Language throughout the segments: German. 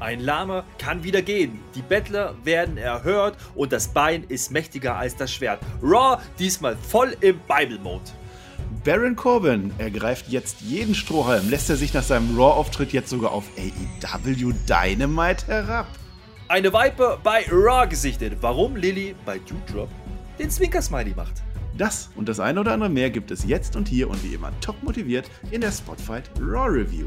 Ein Lama kann wieder gehen. Die Bettler werden erhört und das Bein ist mächtiger als das Schwert. Raw diesmal voll im Bible-Mode. Baron Corbin ergreift jetzt jeden Strohhalm, lässt er sich nach seinem Raw-Auftritt jetzt sogar auf AEW Dynamite herab. Eine Viper bei Raw gesichtet. Warum Lilly bei Dewdrop den Zwinker-Smiley macht. Das und das eine oder andere mehr gibt es jetzt und hier und wie immer top motiviert in der Spotfight Raw Review.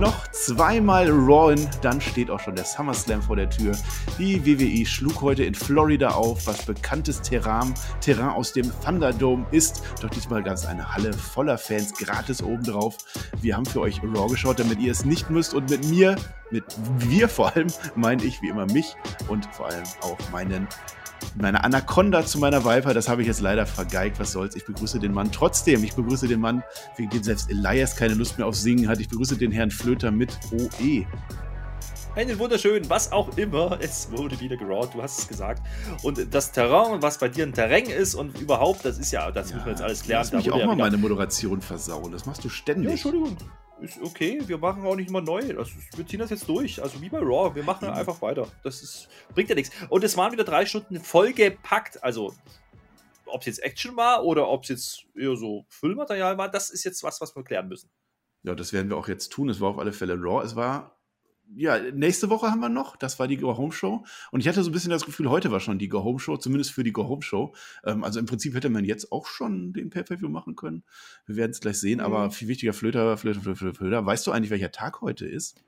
Noch zweimal Rawen, dann steht auch schon der SummerSlam vor der Tür. Die WWE schlug heute in Florida auf, was bekanntes Terrain, Terrain aus dem Thunderdome ist. Doch diesmal gab es eine Halle voller Fans gratis obendrauf. Wir haben für euch Raw geschaut, damit ihr es nicht müsst und mit mir, mit wir vor allem, meine ich wie immer mich und vor allem auch meinen meine Anaconda zu meiner Viper, das habe ich jetzt leider vergeigt. Was soll's? Ich begrüße den Mann trotzdem. Ich begrüße den Mann, wegen dem selbst Elias keine Lust mehr auf Singen hat. Ich begrüße den Herrn Flöter mit OE. Einen wunderschönen, was auch immer. Es wurde wieder gerawt, du hast es gesagt. Und das Terrain, was bei dir ein Terrain ist und überhaupt, das ist ja, das ja, müssen wir jetzt alles klären. Mich auch mal meine Moderation versauen. Das machst du ständig. Ja, Entschuldigung ist okay, wir machen auch nicht immer neu. Also, wir ziehen das jetzt durch. Also wie bei Raw, wir machen einfach weiter. Das ist, bringt ja nichts. Und es waren wieder drei Stunden vollgepackt. Also, ob es jetzt Action war oder ob es jetzt eher so Füllmaterial war, das ist jetzt was, was wir klären müssen. Ja, das werden wir auch jetzt tun. Es war auf alle Fälle Raw. Es war ja, nächste Woche haben wir noch, das war die Go Home Show. Und ich hatte so ein bisschen das Gefühl, heute war schon die Go Home Show, zumindest für die Go Home Show. Ähm, also im Prinzip hätte man jetzt auch schon den Pay-Per-View machen können. Wir werden es gleich sehen, mhm. aber viel wichtiger, Flöter, Flöter, Flöter, Flöter, Flöter. Weißt du eigentlich, welcher Tag heute ist?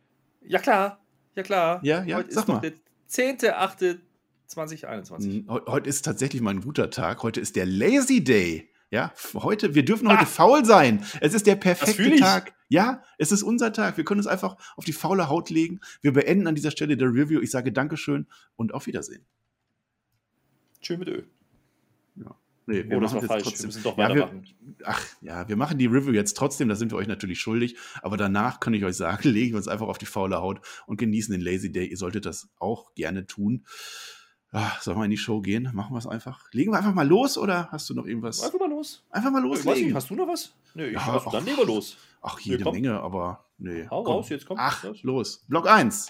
Ja, klar. Ja, klar. Ja, ja, heute sag ist mal. der 10.8.2021. Heute ist tatsächlich mal ein guter Tag. Heute ist der Lazy Day. Ja, heute, wir dürfen heute ah. faul sein. Es ist der perfekte Tag. Ja, es ist unser Tag. Wir können uns einfach auf die faule Haut legen. Wir beenden an dieser Stelle der Review. Ich sage Dankeschön und auf Wiedersehen. Tschö mit Ö. Ja. Nee, wir oh, das falsch. Trotzdem. Wir müssen doch weitermachen. Ja, wir, ach ja, wir machen die Review jetzt trotzdem, da sind wir euch natürlich schuldig. Aber danach kann ich euch sagen, legen wir uns einfach auf die faule Haut und genießen den Lazy Day. Ihr solltet das auch gerne tun. Ach, sollen wir in die Show gehen? Machen wir es einfach. Legen wir einfach mal los oder hast du noch irgendwas? Einfach mal los. Einfach mal loslegen. Nicht, hast du noch was? Nee, ich ja, also, dann legen wir los. Ach, jede nee, Menge, aber nee. Hau komm. raus, jetzt kommt. Ach, los. los. Block 1.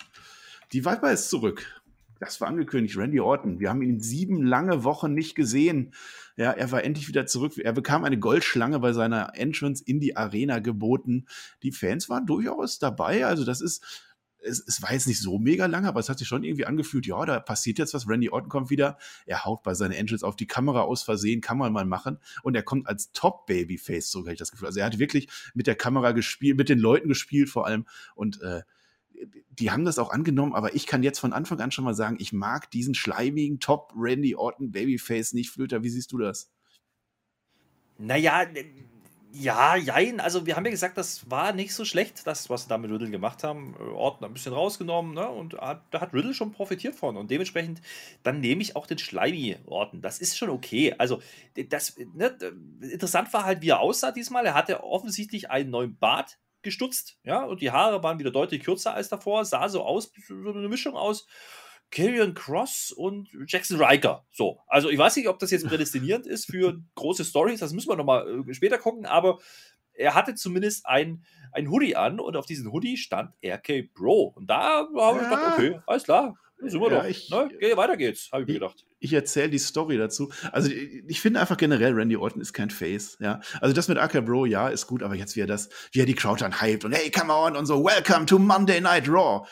Die Viper ist zurück. Das war angekündigt, Randy Orton. Wir haben ihn sieben lange Wochen nicht gesehen. Ja, er war endlich wieder zurück. Er bekam eine Goldschlange bei seiner Entrance in die Arena geboten. Die Fans waren durchaus dabei. Also, das ist es, es war jetzt nicht so mega lang, aber es hat sich schon irgendwie angefühlt, ja, da passiert jetzt was. Randy Orton kommt wieder, er haut bei seinen Angels auf die Kamera aus Versehen, kann man mal machen. Und er kommt als Top-Babyface zurück, habe ich das Gefühl. Also er hat wirklich mit der Kamera gespielt, mit den Leuten gespielt vor allem. Und äh, die haben das auch angenommen, aber ich kann jetzt von Anfang an schon mal sagen, ich mag diesen schleimigen Top Randy Orton Babyface nicht, Flöter. Wie siehst du das? Naja, ja, jein. Also, wir haben ja gesagt, das war nicht so schlecht, das, was sie da mit Riddle gemacht haben. Äh, Orton ein bisschen rausgenommen, ne? Und da hat Riddle schon profitiert von. Und dementsprechend, dann nehme ich auch den schleimi Orton. Das ist schon okay. Also, das, ne? interessant war halt, wie er aussah diesmal. Er hatte offensichtlich einen neuen Bart gestutzt, ja, und die Haare waren wieder deutlich kürzer als davor. Sah so aus, so eine Mischung aus. Killian Cross und Jackson Riker. So, also ich weiß nicht, ob das jetzt prädestinierend ist für große Stories, das müssen wir nochmal äh, später gucken, aber er hatte zumindest ein, ein Hoodie an und auf diesem Hoodie stand RK Bro. Und da habe ich gedacht, okay, alles klar, sind wir ja, doch. Ich, ne? Geh, weiter geht's, habe ich mir gedacht. Ich erzähle die Story dazu. Also ich, ich finde einfach generell, Randy Orton ist kein Face. Ja, also das mit AK Bro, ja, ist gut, aber jetzt wie er das, wie er die Crowd dann hypt und hey, come on und so, welcome to Monday Night Raw.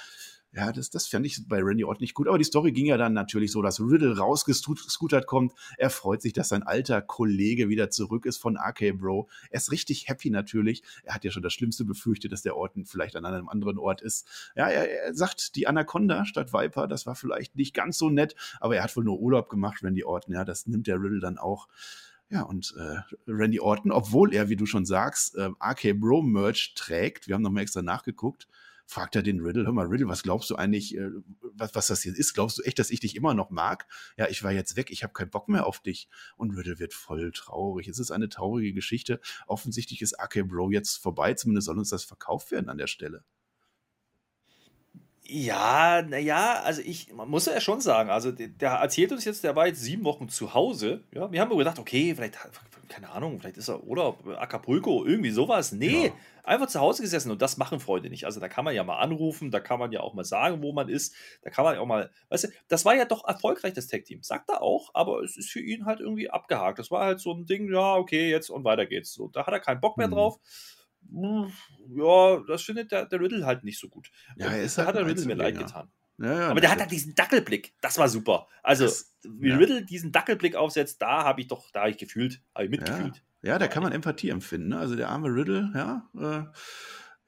Ja, das, das fand ich bei Randy Orton nicht gut. Aber die Story ging ja dann natürlich so, dass Riddle rausgescootert kommt. Er freut sich, dass sein alter Kollege wieder zurück ist von RK Bro. Er ist richtig happy natürlich. Er hat ja schon das Schlimmste befürchtet, dass der Orton vielleicht an einem anderen Ort ist. Ja, er, er sagt, die Anaconda statt Viper, das war vielleicht nicht ganz so nett, aber er hat wohl nur Urlaub gemacht, Randy Orton. Ja, das nimmt der Riddle dann auch. Ja, und äh, Randy Orton, obwohl er, wie du schon sagst, äh, RK Bro Merch trägt, wir haben nochmal extra nachgeguckt, fragt er den Riddle, hör mal, Riddle, was glaubst du eigentlich, äh, was, was das jetzt ist? Glaubst du echt, dass ich dich immer noch mag? Ja, ich war jetzt weg, ich habe keinen Bock mehr auf dich. Und Riddle wird voll traurig. Es ist eine traurige Geschichte. Offensichtlich ist AK Bro jetzt vorbei, zumindest soll uns das verkauft werden an der Stelle. Ja, naja, also ich, man muss ja schon sagen, also der, der erzählt uns jetzt, der war jetzt sieben Wochen zu Hause. Ja, wir haben gedacht, okay, vielleicht, keine Ahnung, vielleicht ist er Urlaub, Acapulco, irgendwie sowas. Nee, ja. einfach zu Hause gesessen und das machen Freunde nicht. Also da kann man ja mal anrufen, da kann man ja auch mal sagen, wo man ist, da kann man ja auch mal, weißt du, das war ja doch erfolgreich, das Tag-Team. Sagt er auch, aber es ist für ihn halt irgendwie abgehakt. Das war halt so ein Ding, ja, okay, jetzt und weiter geht's. So, da hat er keinen Bock mehr mhm. drauf ja, das findet der, der Riddle halt nicht so gut. Ja, er ist da halt hat der Riddle mir leid getan. Ja, ja, aber der hat halt diesen Dackelblick. Das war super. Also, das, wie ja. Riddle diesen Dackelblick aufsetzt, da habe ich doch, da habe ich gefühlt, habe ich mitgefühlt. Ja, da kann man Empathie empfinden. Ne? Also der arme Riddle, ja, äh,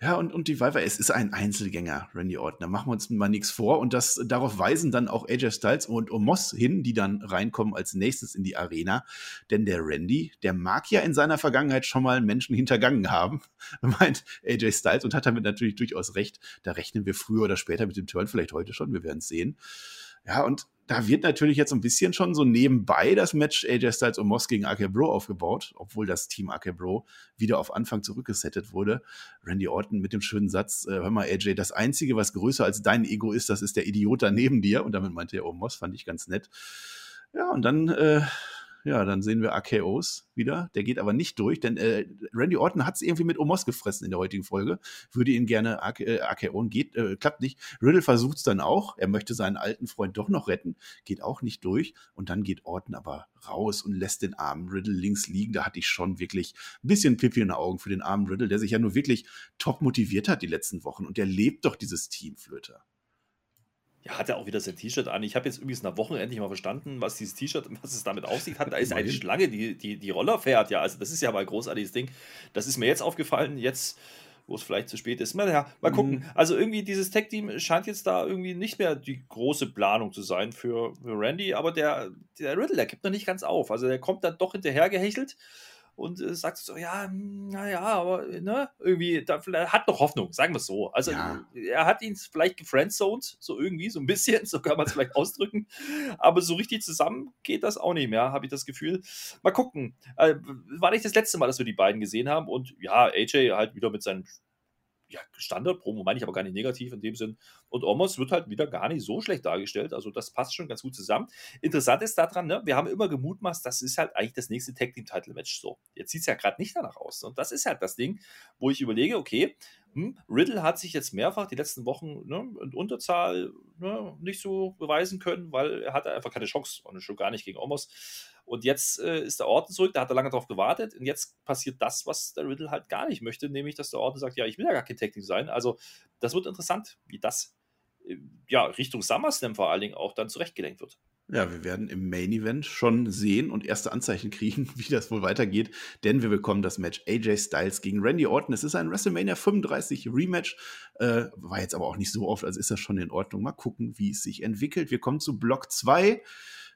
ja, und, und die Viper, es ist ein Einzelgänger, Randy Orton. Da machen wir uns mal nichts vor. Und das, darauf weisen dann auch AJ Styles und Omos hin, die dann reinkommen als nächstes in die Arena. Denn der Randy, der mag ja in seiner Vergangenheit schon mal Menschen hintergangen haben, meint AJ Styles und hat damit natürlich durchaus recht. Da rechnen wir früher oder später mit dem Turn, vielleicht heute schon, wir werden es sehen. Ja, und da wird natürlich jetzt ein bisschen schon so nebenbei das Match AJ Styles und Moss gegen AK Bro aufgebaut, obwohl das Team AK Bro wieder auf Anfang zurückgesettet wurde. Randy Orton mit dem schönen Satz, äh, hör mal AJ, das Einzige, was größer als dein Ego ist, das ist der Idiot da neben dir. Und damit meinte er, oh Moss, fand ich ganz nett. Ja, und dann äh, ja, dann sehen wir AKOs wieder. Der geht aber nicht durch, denn äh, Randy Orton hat es irgendwie mit Omos gefressen in der heutigen Folge. Würde ihn gerne äh, AKO geht, äh, klappt nicht. Riddle versucht es dann auch. Er möchte seinen alten Freund doch noch retten, geht auch nicht durch. Und dann geht Orton aber raus und lässt den armen Riddle links liegen. Da hatte ich schon wirklich ein bisschen Pipi in den Augen für den armen Riddle, der sich ja nur wirklich top motiviert hat die letzten Wochen. Und der lebt doch dieses Team, Flöter. Ja, hat er auch wieder sein T-Shirt an. Ich habe jetzt übrigens nach Wochen endlich mal verstanden, was dieses T-Shirt, was es damit auf sich hat. Da ist eine Schlange, die, die, die Roller fährt. Ja, also das ist ja mal ein großartiges Ding. Das ist mir jetzt aufgefallen. Jetzt, wo es vielleicht zu spät ist. Mal, ja, mal gucken. Mhm. Also irgendwie dieses Tech-Team scheint jetzt da irgendwie nicht mehr die große Planung zu sein für, für Randy. Aber der, der Riddle, der gibt noch nicht ganz auf. Also der kommt dann doch hinterher gehechelt und äh, sagt so, ja, hm, naja, aber ne, irgendwie, da, hat noch Hoffnung, sagen wir es so. Also ja. er hat ihn vielleicht gefriendzoned, so irgendwie, so ein bisschen, so kann man es vielleicht ausdrücken. Aber so richtig zusammen geht das auch nicht mehr, habe ich das Gefühl. Mal gucken. Äh, war nicht das letzte Mal, dass wir die beiden gesehen haben und ja, AJ halt wieder mit seinen ja, Standard-Promo meine ich aber gar nicht negativ in dem Sinn. Und Omos wird halt wieder gar nicht so schlecht dargestellt. Also das passt schon ganz gut zusammen. Interessant ist daran, ne, wir haben immer gemutmaßt, das ist halt eigentlich das nächste Tag Team Title Match so. Jetzt sieht es ja gerade nicht danach aus. Und das ist halt das Ding, wo ich überlege, okay, hm, Riddle hat sich jetzt mehrfach die letzten Wochen ne, in Unterzahl ne, nicht so beweisen können, weil er hatte einfach keine Chance und schon gar nicht gegen Omos. Und jetzt äh, ist der Orden zurück, da hat er lange drauf gewartet. Und jetzt passiert das, was der Riddle halt gar nicht möchte, nämlich, dass der Orden sagt: Ja, ich will ja gar kein Technik sein. Also, das wird interessant, wie das äh, ja, Richtung SummerSlam vor allen Dingen auch dann zurechtgelenkt wird. Ja, wir werden im Main Event schon sehen und erste Anzeichen kriegen, wie das wohl weitergeht, denn wir bekommen das Match AJ Styles gegen Randy Orton. Es ist ein WrestleMania 35 Rematch, äh, war jetzt aber auch nicht so oft, also ist das schon in Ordnung. Mal gucken, wie es sich entwickelt. Wir kommen zu Block 2.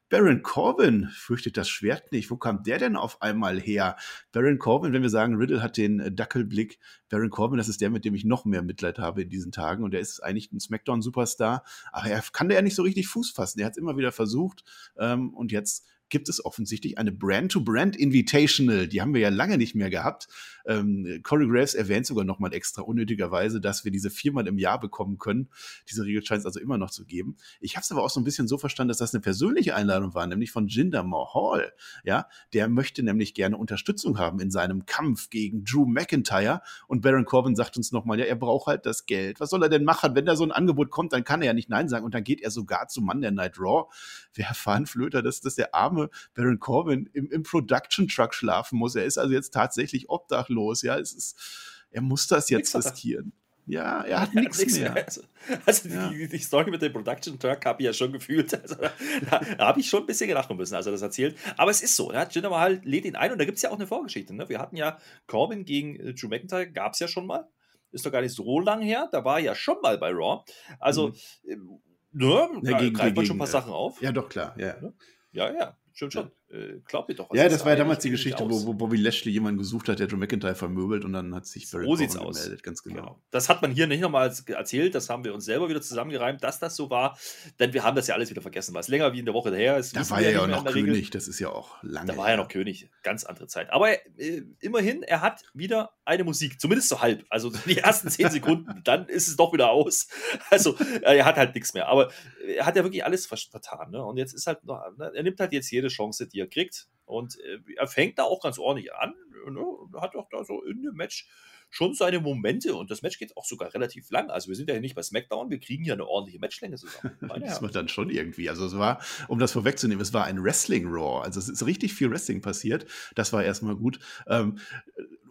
Baron Corbin fürchtet das Schwert nicht. Wo kam der denn auf einmal her? Baron Corbin, wenn wir sagen, Riddle hat den äh, Dackelblick. Baron Corbin, das ist der, mit dem ich noch mehr Mitleid habe in diesen Tagen. Und er ist eigentlich ein Smackdown-Superstar. Aber er kann ja nicht so richtig Fuß fassen. Er hat es immer wieder versucht. Ähm, und jetzt gibt es offensichtlich eine Brand-to-Brand Invitational. Die haben wir ja lange nicht mehr gehabt. Ähm, Corey Graves erwähnt sogar nochmal extra unnötigerweise, dass wir diese viermal im Jahr bekommen können. Diese Regel scheint es also immer noch zu geben. Ich habe es aber auch so ein bisschen so verstanden, dass das eine persönliche Einladung war, nämlich von Jinder Mahal. Ja, der möchte nämlich gerne Unterstützung haben in seinem Kampf gegen Drew McIntyre. Und Baron Corbin sagt uns nochmal, ja, er braucht halt das Geld. Was soll er denn machen? Wenn da so ein Angebot kommt, dann kann er ja nicht Nein sagen. Und dann geht er sogar zum Mann der Night Raw. Wir erfahren Flöter, dass, dass der arme Baron Corbin im, im Production Truck schlafen muss. Er ist also jetzt tatsächlich obdachlos. Ja, es ist, er muss das jetzt riskieren. Ja, er hat ja, nichts mehr. Also, also ja. die, die, Story mit dem Production Truck habe ich ja schon gefühlt. Also, da, da habe ich schon ein bisschen gedacht müssen, als er das erzählt. Aber es ist so, ja, Jinder Mahal lädt ihn ein und da gibt es ja auch eine Vorgeschichte. Ne? Wir hatten ja Corbin gegen äh, Drew McIntyre, gab es ja schon mal. Ist doch gar nicht so lang her. Da war er ja schon mal bei Raw. Also, mhm. ne, da greift man schon ein paar äh, Sachen auf. Ja, doch, klar. Ja, ja. ja. Stimmt schon. Äh, glaub mir doch. Ja, das war ja damals die Geschichte, wo, wo, Bobby Lashley jemanden gesucht hat, der Drew McIntyre vermöbelt und dann hat sich Baron so sieht's aus. gemeldet, ganz genau. genau. Das hat man hier nicht nochmal erzählt, das haben wir uns selber wieder zusammengereimt, dass das so war, denn wir haben das ja alles wieder vergessen, was länger wie in der Woche her ist. Da war er ja auch noch König, Regel. das ist ja auch lange. Da war er noch König, ganz andere Zeit. Aber äh, immerhin, er hat wieder eine Musik, zumindest so halb. Also die ersten zehn Sekunden, dann ist es doch wieder aus. Also er hat halt nichts mehr. Aber er hat ja wirklich alles vertan. Ne? Und jetzt ist halt noch, ne? er nimmt halt jetzt jede Chance, die er kriegt. Und äh, er fängt da auch ganz ordentlich an. Ne? Hat auch da so in dem Match schon seine Momente und das Match geht auch sogar relativ lang. Also wir sind ja hier nicht bei SmackDown, wir kriegen ja eine ordentliche Matchlänge zusammen. das war dann schon irgendwie. Also es war, um das vorwegzunehmen, es war ein Wrestling Raw. Also es ist richtig viel Wrestling passiert. Das war erstmal gut. Ähm,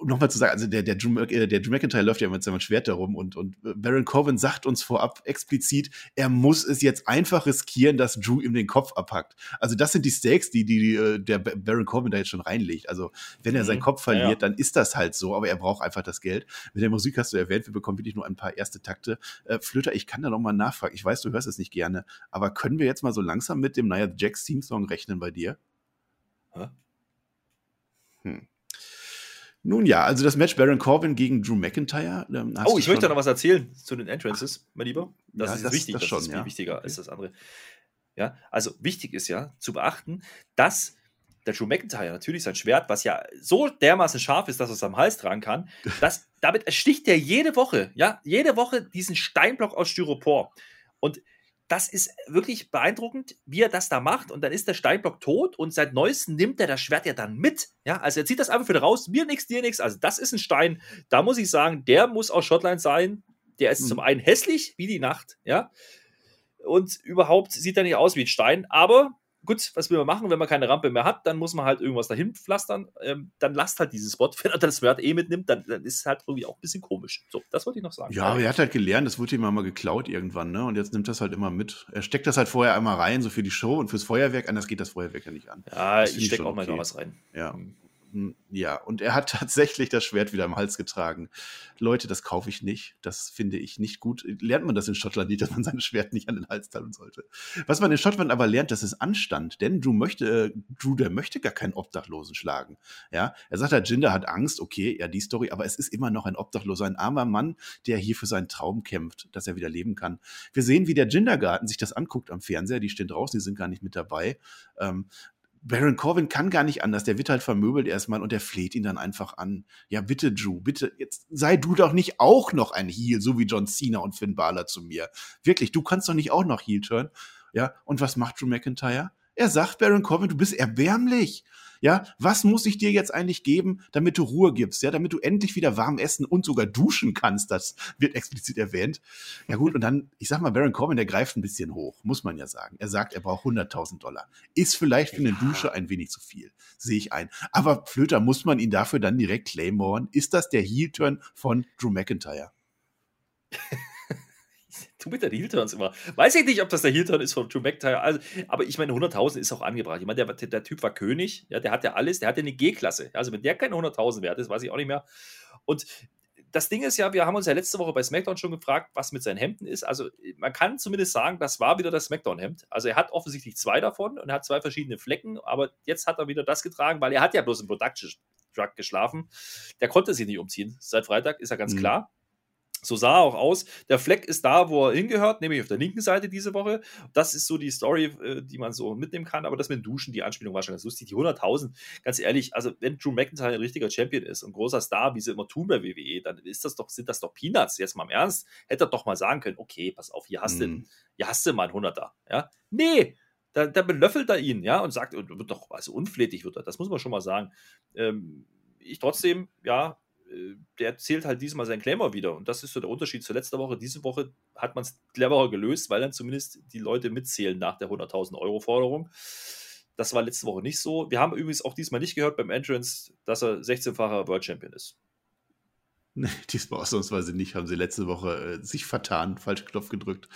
nochmal zu sagen, also der, der, Drew, äh, der Drew McIntyre läuft ja mit seinem Schwert herum und, und Baron Corbin sagt uns vorab explizit, er muss es jetzt einfach riskieren, dass Drew ihm den Kopf abhackt. Also das sind die Stakes, die, die äh, der Baron Corbin da jetzt schon reinlegt. Also wenn er seinen mhm. Kopf verliert, ja. dann ist das halt so, aber er braucht einfach das Geld. Mit der Musik hast du erwähnt, wir bekommen wirklich nur ein paar erste Takte. Äh, Flöter, ich kann da noch mal nachfragen. Ich weiß, du hörst es nicht gerne, aber können wir jetzt mal so langsam mit dem Nia Jax Team Song rechnen bei dir? Hm. Nun ja, also das Match Baron Corbin gegen Drew McIntyre. Ähm, oh, ich möchte noch was erzählen zu den Entrances, mein Lieber. Das ja, ist das, wichtig, das, schon, das ist viel ja. wichtiger okay. als das andere. Ja, also wichtig ist ja zu beachten, dass der Drew McIntyre natürlich sein Schwert, was ja so dermaßen scharf ist, dass er es am Hals tragen kann, dass, damit ersticht er jede Woche, ja, jede Woche diesen Steinblock aus Styropor. Und das ist wirklich beeindruckend, wie er das da macht. Und dann ist der Steinblock tot und seit neuestem nimmt er das Schwert ja dann mit. Ja, also er zieht das einfach wieder raus. Mir nichts, dir nichts. Also das ist ein Stein. Da muss ich sagen, der muss aus Schottland sein. Der ist mhm. zum einen hässlich wie die Nacht. Ja. Und überhaupt sieht er nicht aus wie ein Stein. Aber gut, was will man machen, wenn man keine Rampe mehr hat, dann muss man halt irgendwas dahin pflastern. Ähm, dann lasst halt diesen Spot. Wenn er das Schwert eh mitnimmt, dann, dann, ist es halt irgendwie auch ein bisschen komisch. So, das wollte ich noch sagen. Ja, aber er hat halt gelernt, das wurde ihm mal geklaut irgendwann, ne? Und jetzt nimmt das halt immer mit. Er steckt das halt vorher einmal rein, so für die Show und fürs Feuerwerk, anders geht das Feuerwerk ja nicht an. Ja, ich stecke auch okay. mal was rein. Ja. Mhm. Ja, und er hat tatsächlich das Schwert wieder im Hals getragen. Leute, das kaufe ich nicht. Das finde ich nicht gut. Lernt man das in Schottland nicht, dass man sein Schwert nicht an den Hals tragen sollte. Was man in Schottland aber lernt, das ist Anstand. Denn Drew möchte, äh, Drew, der möchte gar keinen Obdachlosen schlagen. Ja, er sagt, der Jinder hat Angst. Okay, ja, die Story. Aber es ist immer noch ein Obdachloser, ein armer Mann, der hier für seinen Traum kämpft, dass er wieder leben kann. Wir sehen, wie der Jindergarten sich das anguckt am Fernseher. Die stehen draußen, die sind gar nicht mit dabei. Ähm, Baron Corbin kann gar nicht anders. Der wird halt vermöbelt erstmal und der fleht ihn dann einfach an. Ja, bitte, Drew, bitte, jetzt sei du doch nicht auch noch ein Heel, so wie John Cena und Finn Balor zu mir. Wirklich, du kannst doch nicht auch noch Heel turn. Ja, und was macht Drew McIntyre? Er sagt Baron Corbin, du bist erbärmlich. Ja, was muss ich dir jetzt eigentlich geben, damit du Ruhe gibst? Ja, damit du endlich wieder warm essen und sogar duschen kannst. Das wird explizit erwähnt. Ja gut, und dann, ich sag mal, Baron Corbin, der greift ein bisschen hoch, muss man ja sagen. Er sagt, er braucht 100.000 Dollar. Ist vielleicht für eine. Dusche ein wenig zu viel. Sehe ich ein. Aber Flöter, muss man ihn dafür dann direkt claymoren? Ist das der Heel-Turn von Drew McIntyre? tu mit den Heel-Turns immer. Weiß ich nicht, ob das der Heel-Turn ist von Drew McIntyre. Also, aber ich meine, 100.000 ist auch angebracht. Ich meine, der, der, Typ war König, ja, der hat ja alles, der hat ja eine G-Klasse. Also, wenn der keine 100.000 wert ist, weiß ich auch nicht mehr. Und das Ding ist ja, wir haben uns ja letzte Woche bei SmackDown schon gefragt, was mit seinen Hemden ist. Also, man kann zumindest sagen, das war wieder das SmackDown-Hemd. Also, er hat offensichtlich zwei davon und er hat zwei verschiedene Flecken, aber jetzt hat er wieder das getragen, weil er hat ja bloß im Production Truck geschlafen. Der konnte sich nicht umziehen. Seit Freitag ist ja ganz mhm. klar. So sah er auch aus. Der Fleck ist da, wo er hingehört, nämlich auf der linken Seite diese Woche. Das ist so die Story, äh, die man so mitnehmen kann. Aber das mit Duschen, die Anspielung war schon ganz lustig. Die 100.000, ganz ehrlich, also wenn Drew McIntyre ein richtiger Champion ist und großer Star, wie sie immer tun bei WWE, dann ist das doch, sind das doch Peanuts. Jetzt mal im Ernst. Hätte er doch mal sagen können, okay, pass auf, hier hast, mhm. du, hier hast du mal einen 100er. Ja? Nee, da, da belöffelt er ihn, ja, und sagt, und wird doch, also unflätig wird er, das muss man schon mal sagen. Ähm, ich trotzdem, ja, der zählt halt diesmal sein Claimer wieder. Und das ist so der Unterschied zur letzten Woche. Diese Woche hat man es cleverer gelöst, weil dann zumindest die Leute mitzählen nach der 100.000 Euro Forderung. Das war letzte Woche nicht so. Wir haben übrigens auch diesmal nicht gehört beim Entrance, dass er 16-facher World Champion ist. Nee, diesmal ausnahmsweise nicht. Haben sie letzte Woche äh, sich vertan, falschen Knopf gedrückt.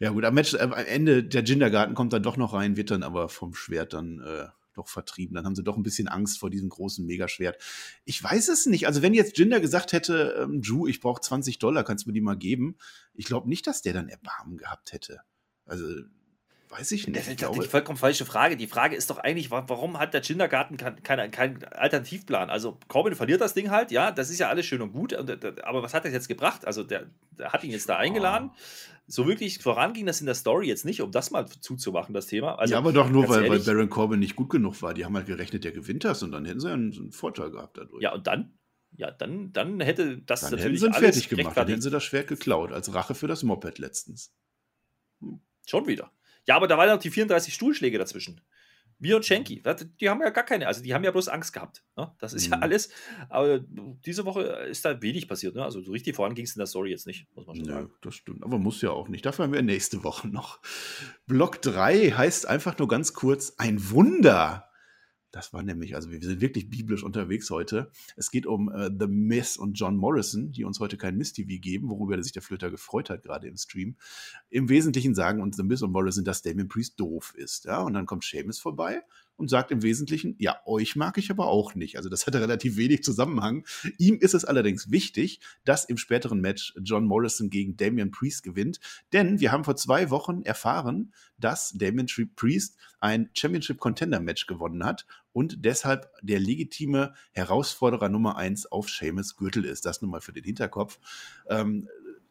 Ja, gut, am, Match, äh, am Ende der Gindergarten kommt dann doch noch rein, wird dann aber vom Schwert dann äh, doch vertrieben. Dann haben sie doch ein bisschen Angst vor diesem großen Megaschwert. Ich weiß es nicht. Also wenn jetzt Jinder gesagt hätte, ähm, Drew, ich brauche 20 Dollar, kannst du mir die mal geben? Ich glaube nicht, dass der dann Erbarmen gehabt hätte. Also Weiß ich nicht. Das ist die glaube, vollkommen falsche Frage. Die Frage ist doch eigentlich, wa- warum hat der Kindergarten keinen kein, kein Alternativplan? Also Corbin verliert das Ding halt, ja, das ist ja alles schön und gut, äh, aber was hat das jetzt gebracht? Also der, der hat ihn jetzt da eingeladen. So wirklich voran ging das in der Story jetzt nicht, um das mal zuzumachen, das Thema. Also, ja, aber doch nur, weil, weil ehrlich, Baron Corbin nicht gut genug war. Die haben halt gerechnet, der gewinnt das und dann hätten sie einen, einen Vorteil gehabt dadurch. Ja, und dann? Ja, dann, dann hätte das dann hätten natürlich sie ihn alles fertig gemacht. Dann hätten sie das Schwert geklaut, als Rache für das Moped letztens. Schon wieder. Ja, aber da waren noch die 34 Stuhlschläge dazwischen. Wir und Schenki, das- die haben ja gar keine, also die haben ja bloß Angst gehabt. Ne? Das ist ja Mhm. alles. Aber diese Woche ist da wenig passiert. Ne? Also so richtig voran ging es in der Story jetzt nicht, muss man schon Nö, sagen. das stimmt. Aber muss ja auch nicht. Dafür haben wir nächste Woche noch. Block 3 heißt einfach nur ganz kurz ein Wunder. Das war nämlich, also wir sind wirklich biblisch unterwegs heute. Es geht um äh, The Miss und John Morrison, die uns heute kein Miss-TV geben, worüber sich der Flöter gefreut hat, gerade im Stream. Im Wesentlichen sagen uns The Miss und Morrison, dass Damien Priest doof ist. Ja? Und dann kommt Seamus vorbei und sagt im Wesentlichen, ja, euch mag ich aber auch nicht. Also das hatte relativ wenig Zusammenhang. Ihm ist es allerdings wichtig, dass im späteren Match John Morrison gegen Damian Priest gewinnt, denn wir haben vor zwei Wochen erfahren, dass Damian Priest ein Championship Contender Match gewonnen hat und deshalb der legitime Herausforderer Nummer eins auf Seamus Gürtel ist. Das nun mal für den Hinterkopf. Ähm,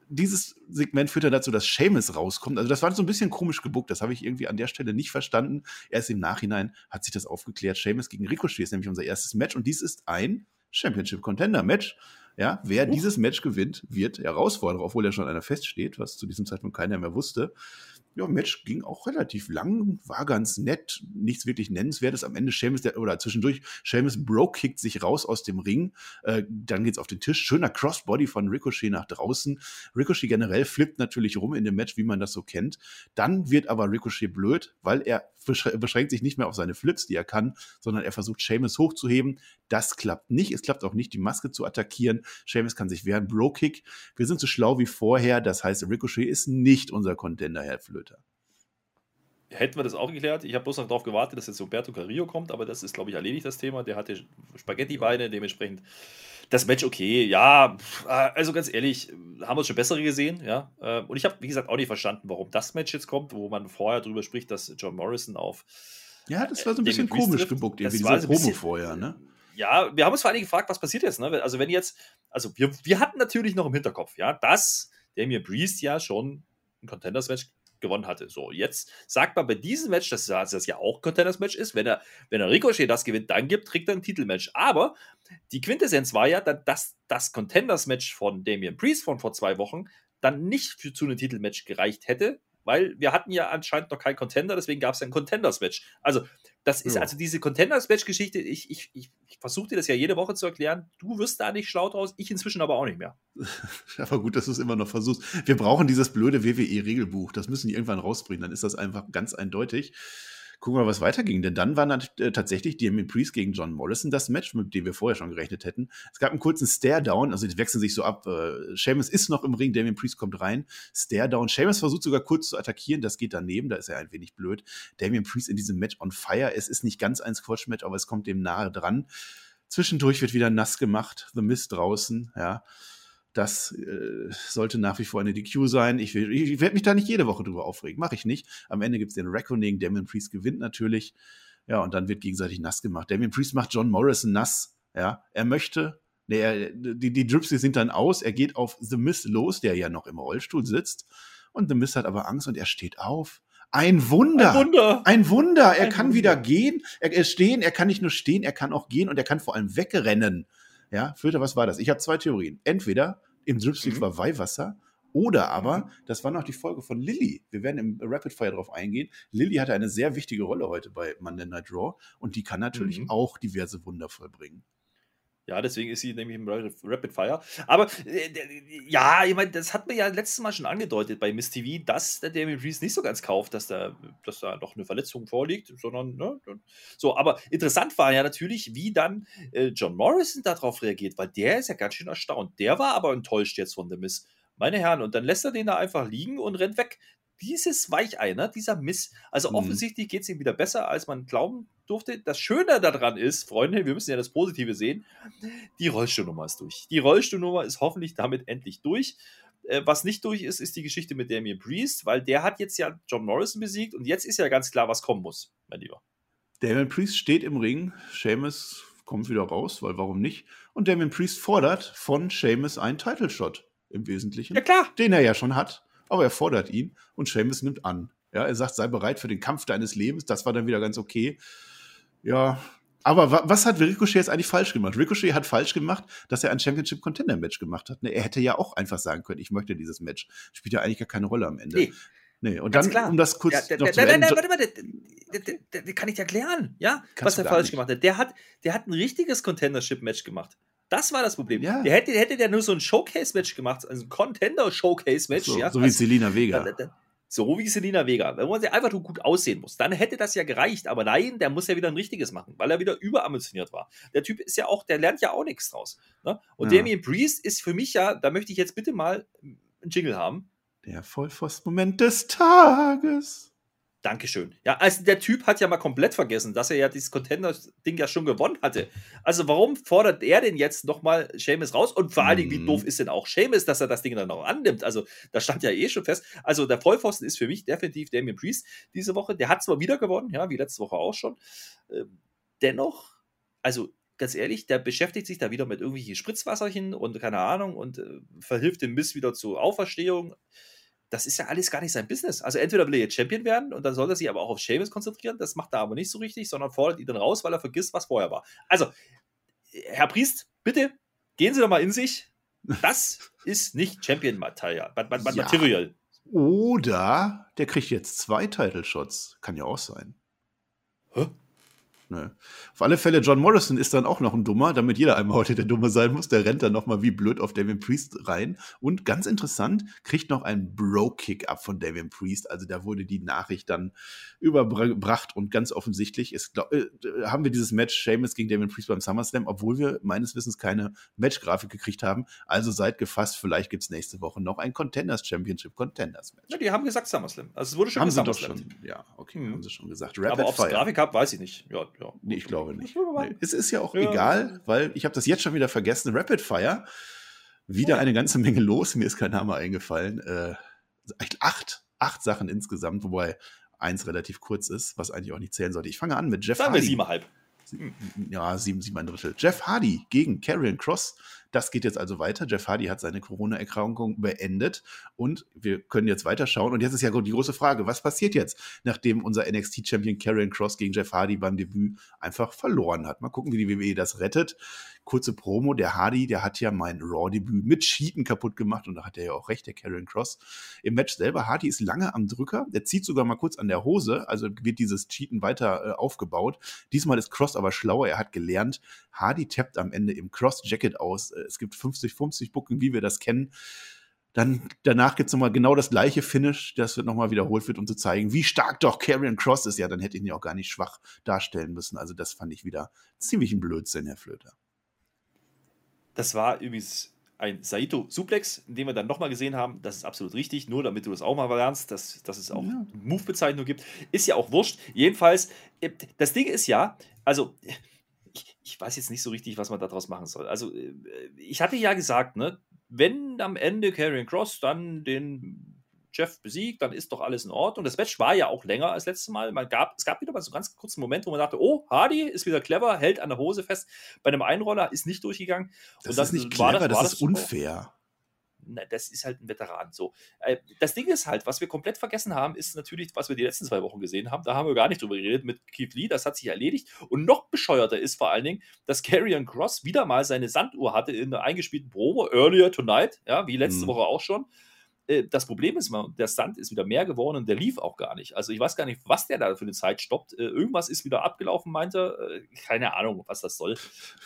dieses Segment führt dann dazu, dass Seamus rauskommt. Also das war so ein bisschen komisch gebuckt. Das habe ich irgendwie an der Stelle nicht verstanden. Erst im Nachhinein hat sich das aufgeklärt. Seamus gegen Ricochet ist nämlich unser erstes Match und dies ist ein Championship Contender Match. Ja, wer dieses Match gewinnt, wird Herausforderer, obwohl ja schon einer feststeht, was zu diesem Zeitpunkt keiner mehr wusste. Ja, Match ging auch relativ lang, war ganz nett, nichts wirklich Nennenswertes. Am Ende Seamus, der, oder zwischendurch, Seamus Bro kickt sich raus aus dem Ring. Äh, dann geht's auf den Tisch. Schöner Crossbody von Ricochet nach draußen. Ricochet generell flippt natürlich rum in dem Match, wie man das so kennt. Dann wird aber Ricochet blöd, weil er beschrä- beschränkt sich nicht mehr auf seine Flips, die er kann, sondern er versucht, Seamus hochzuheben. Das klappt nicht. Es klappt auch nicht, die Maske zu attackieren. Seamus kann sich wehren. Bro-Kick. Wir sind so schlau wie vorher. Das heißt, Ricochet ist nicht unser Contender, Herr Flöter. Hätten wir das auch geklärt. Ich habe bloß noch darauf gewartet, dass jetzt Roberto Carrillo kommt, aber das ist, glaube ich, erledigt, das Thema. Der hatte Spaghetti-Beine, dementsprechend das Match okay. Ja, äh, also ganz ehrlich, haben wir schon bessere gesehen, ja. Äh, Und ich habe, wie gesagt, auch nicht verstanden, warum das Match jetzt kommt, wo man vorher drüber spricht, dass John Morrison auf Ja, das war so ein Damien bisschen komisch trifft. gebuckt, irgendwie diese Promo vorher, ne? Ja, wir haben uns vor Dingen gefragt, was passiert jetzt, ne? Also wenn jetzt, also wir, wir hatten natürlich noch im Hinterkopf, ja, dass Damien Priest ja schon ein Contenders-Match gewonnen hatte. So, jetzt sagt man bei diesem Match, dass das ja auch Contenders-Match ist. Wenn er, wenn er Ricochet das gewinnt, dann gibt, kriegt er ein Titelmatch. Aber die Quintessenz war ja, dass das Contenders-Match von Damien Priest von vor zwei Wochen dann nicht für, zu einem Titelmatch gereicht hätte, weil wir hatten ja anscheinend noch keinen Contender, deswegen gab es ein Contenders-Match. Also, das ist Ja. also diese Contenders-Match-Geschichte, ich, ich, ich, ich versuche dir das ja jede Woche zu erklären. Du wirst da nicht schlau draus, ich inzwischen aber auch nicht mehr. Aber gut, dass du es immer noch versuchst. Wir brauchen dieses blöde WWE-Regelbuch. Das müssen die irgendwann rausbringen. Dann ist das einfach ganz eindeutig. Gucken wir mal, was weiterging. Denn dann war äh, tatsächlich Damien Priest gegen John Morrison das Match, mit dem wir vorher schon gerechnet hätten. Es gab einen kurzen Stare-Down. Also die wechseln sich so ab. Äh, Seamus ist noch im Ring. Damien Priest kommt rein. Stare-Down. Seamus versucht sogar kurz zu attackieren. Das geht daneben. Da ist er ein wenig blöd. Damien Priest in diesem Match on fire. Es ist nicht ganz ein Squash-Match, aber es kommt dem nahe dran. Zwischendurch wird wieder nass gemacht. The Mist draußen. Ja. Das äh, sollte nach wie vor eine DQ sein. Ich, will- ich, ich werde mich da nicht jede Woche drüber aufregen. Mache ich nicht. Am Ende gibt es den Reckoning. Damien Priest gewinnt natürlich. Ja, und dann wird gegenseitig nass gemacht. Damien Priest macht John Morrison nass. Ja, er möchte. Nee, er, die, die Gypsies sind dann aus. Er geht auf The Mist los, der ja noch im Rollstuhl sitzt. Und The Mist hat aber Angst und er steht auf. Ein Wunder! Ein Wunder! Ein Wunder. Er Ein kann Wunder. wieder gehen. Er, er stehen. Er kann nicht nur stehen, er kann auch gehen und er kann vor allem wegrennen. Ja, Filter, was war das? Ich habe zwei Theorien. Entweder im Dripstick Mhm. war Weihwasser oder aber, das war noch die Folge von Lilly. Wir werden im Rapid Fire drauf eingehen. Lilly hatte eine sehr wichtige Rolle heute bei Monday Night Raw und die kann natürlich Mhm. auch diverse Wunder vollbringen. Ja, deswegen ist sie nämlich im Ra- Rapid Fire. Aber äh, ja, ich meine, das hat man ja letztes Mal schon angedeutet bei Miss TV, dass der Damien Priest nicht so ganz kauft, dass da, dass da noch eine Verletzung vorliegt, sondern, ne, so, aber interessant war ja natürlich, wie dann äh, John Morrison darauf reagiert, weil der ist ja ganz schön erstaunt. Der war aber enttäuscht jetzt von The Miss. Meine Herren, und dann lässt er den da einfach liegen und rennt weg. Dieses Weichei, ne, dieser Miss. Also Mhm. offensichtlich geht es ihm wieder besser, als man glauben durfte. Das Schöne daran ist, Freunde, wir müssen ja das Positive sehen, die Rollstuhlnummer ist durch. Die Rollstuhlnummer ist hoffentlich damit endlich durch. Äh, was nicht durch ist, ist die Geschichte mit Damien Priest, weil der hat jetzt ja John Morrison besiegt und jetzt ist ja ganz klar, was kommen muss, mein Lieber. Damien Priest steht im Ring, Seamus kommt wieder raus, weil warum nicht? Und Damien Priest fordert von Seamus einen Title Shot im Wesentlichen. Ja, klar. Den er ja schon hat, aber er fordert ihn und Seamus nimmt an. Ja, er sagt, sei bereit für den Kampf deines Lebens. Das war dann wieder ganz okay. Ja, aber wa was hat Ricochet jetzt eigentlich falsch gemacht? Ricochet hat falsch gemacht, dass er ein Championship Contender Match gemacht hat. Ne, er hätte ja auch einfach sagen können, ich möchte dieses Match. Spielt ja eigentlich gar keine Rolle am Ende. Nee. Nee, und Ganz dann, klar. um das kurz Ja, noch der, zu nein, nein, nein, warte mal, der kann ich erklären, ja, Kannst was er falsch nicht. gemacht hat. Der hat, der hat ein richtiges Contendership-Match gemacht. Das war das Problem. Ja. Der hätte, hätte der nur so ein Showcase-Match gemacht, also ein Contender-Showcase-Match, so, ja. so wie Selina Vega. dann- dann- so wie Selina Vega. Wenn man sie einfach nur gut aussehen muss, dann hätte das ja gereicht. Aber nein, der muss ja wieder ein richtiges machen, weil er wieder überambitioniert war. Der Typ ist ja auch, der lernt ja auch nichts draus. Ne? Und Ja. Damien Priest ist für mich ja, da möchte ich jetzt bitte mal einen Jingle haben. Der Vollpfosten-Moment des Tages. Dankeschön. Ja, also der Typ hat ja mal komplett vergessen, dass er ja dieses Contender-Ding ja schon gewonnen hatte. Also warum fordert er denn jetzt nochmal Seamus raus? Und vor allen Dingen, wie Mhm. doof ist denn auch Seamus, dass er das Ding dann noch annimmt? Also da stand ja eh schon fest. Also der Vollpfosten ist für mich definitiv Damien Priest diese Woche. Der hat zwar wieder gewonnen, ja, wie letzte Woche auch schon. Ähm, dennoch, also ganz ehrlich, der beschäftigt sich da wieder mit irgendwelchen Spritzwasserchen und keine Ahnung und äh, verhilft dem Mist wieder zur Auferstehung das ist ja alles gar nicht sein Business. Also entweder will er jetzt Champion werden und dann soll er sich aber auch auf Sheamus konzentrieren. Das macht er aber nicht so richtig, sondern fordert ihn dann raus, weil er vergisst, was vorher war. Also, Herr Priest, bitte gehen Sie doch mal in sich. Das ist nicht Champion-Material. Ma- ma- ma- Ja. Material. Oder der kriegt jetzt zwei Title-Shots. Kann ja auch sein. Hä? Ne. Auf alle Fälle, John Morrison ist dann auch noch ein Dummer, damit jeder einmal heute der Dumme sein muss. Der rennt dann nochmal wie blöd auf Damien Priest rein. Und ganz interessant, kriegt noch einen Bro-Kick ab von Damien Priest. Also da wurde die Nachricht dann überbracht und ganz offensichtlich ist, glaub, äh, haben wir dieses Match Sheamus gegen Damien Priest beim SummerSlam, obwohl wir meines Wissens keine Matchgrafik gekriegt haben. Also seid gefasst, vielleicht gibt's nächste Woche noch ein Contenders Championship Contenders Match. Ja, die haben gesagt SummerSlam. Also es wurde schon haben sie doch schon, ja, okay, Mhm. haben sie schon gesagt. Aber ob es Grafik hat, weiß ich nicht. Ja, ja. Nee, ich glaube nicht. Wir Nee. Es ist ja auch Ja. egal, weil ich habe das jetzt schon wieder vergessen. Rapid Fire, wieder Oh. eine ganze Menge los. Mir ist kein Name eingefallen. Äh, echt acht, acht Sachen insgesamt, wobei eins relativ kurz ist, was eigentlich auch nicht zählen sollte. Ich fange an mit Jeff Sagen wir Hardy. siebeneinhalb. Ja, sieben, sieben ein Drittel. Jeff Hardy gegen Karrion Cross. Das geht jetzt also weiter. Jeff Hardy hat seine Corona-Erkrankung beendet und wir können jetzt weiterschauen. Und jetzt ist ja die große Frage, was passiert jetzt, nachdem unser NXT-Champion Karrion Cross gegen Jeff Hardy beim Debüt einfach verloren hat? Mal gucken, wie die WWE das rettet. Kurze Promo, der Hardy, der hat ja mein Raw-Debüt mit Cheaten kaputt gemacht und da hat er ja auch recht, der Karrion Cross. Im Match selber, Hardy ist lange am Drücker, der zieht sogar mal kurz an der Hose, also wird dieses Cheaten weiter äh, aufgebaut. Diesmal ist Cross aber schlauer, er hat gelernt, Hardy tappt am Ende im Cross-Jacket aus. Äh, Es gibt 50-50 Booking, wie wir das kennen. Dann danach gibt es nochmal genau das gleiche Finish, das wird nochmal wiederholt wird, um zu zeigen, wie stark doch Karrion Cross ist. Ja, dann hätte ich ihn ja auch gar nicht schwach darstellen müssen. Also das fand ich wieder ziemlich ein Blödsinn, Herr Flöter. Das war übrigens ein Saito-Suplex, den wir dann nochmal gesehen haben. Das ist absolut richtig, nur damit du das auch mal lernst, dass, dass es auch Ja. Move-Bezeichnung gibt. Ist ja auch wurscht. Jedenfalls, äh, das Ding ist ja, also ich, ich weiß jetzt nicht so richtig, was man daraus machen soll. Also äh, ich hatte ja gesagt, ne, wenn am Ende Karrion Cross dann den Jeff besiegt, dann ist doch alles in Ordnung. Das Match war ja auch länger als letztes Mal. Man gab, es gab wieder mal so einen ganz kurzen Moment, wo man dachte, oh, Hardy ist wieder clever, hält an der Hose fest. Bei einem Einroller ist nicht durchgegangen. Das ist nicht clever, das, war ist super. unfair. Na, das ist halt ein Veteran. So. Äh, das Ding ist halt, was wir komplett vergessen haben, ist natürlich, was wir die letzten zwei Wochen gesehen haben. Da haben wir gar nicht drüber geredet mit Keith Lee. Das hat sich erledigt. Und noch bescheuerter ist vor allen Dingen, dass Karrion Cross wieder mal seine Sanduhr hatte in einer eingespielten Promo, earlier tonight, ja, wie letzte Mhm. Woche auch schon. Äh, Das Problem ist, der Stunt ist wieder mehr geworden und der lief auch gar nicht. Also ich weiß gar nicht, was der da für eine Zeit stoppt. Äh, Irgendwas ist wieder abgelaufen, meinte. er. Äh, Keine Ahnung, was das soll.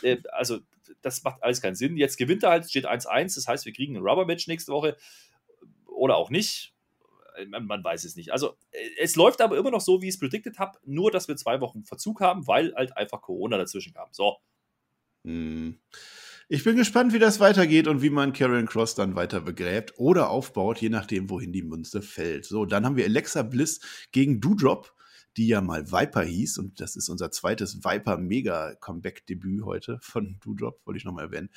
Äh, Also das macht alles keinen Sinn. Jetzt gewinnt er halt, steht 1-1. Das heißt, wir kriegen ein Rubber-Match nächste Woche. Oder auch nicht. Äh, Man, weiß es nicht. Also es läuft aber immer noch so, wie ich es predicted habe. Nur, dass wir zwei Wochen Verzug haben, weil halt einfach Corona dazwischen kam. So. Hm. Ich bin gespannt, wie das weitergeht und wie man Karen Cross dann weiter begräbt oder aufbaut, je nachdem, wohin die Münze fällt. So, dann haben wir Alexa Bliss gegen Doudrop. Die ja mal Viper hieß. Und das ist unser zweites Viper-Mega-Comeback-Debüt heute von Doudrop, wollte ich nochmal erwähnen.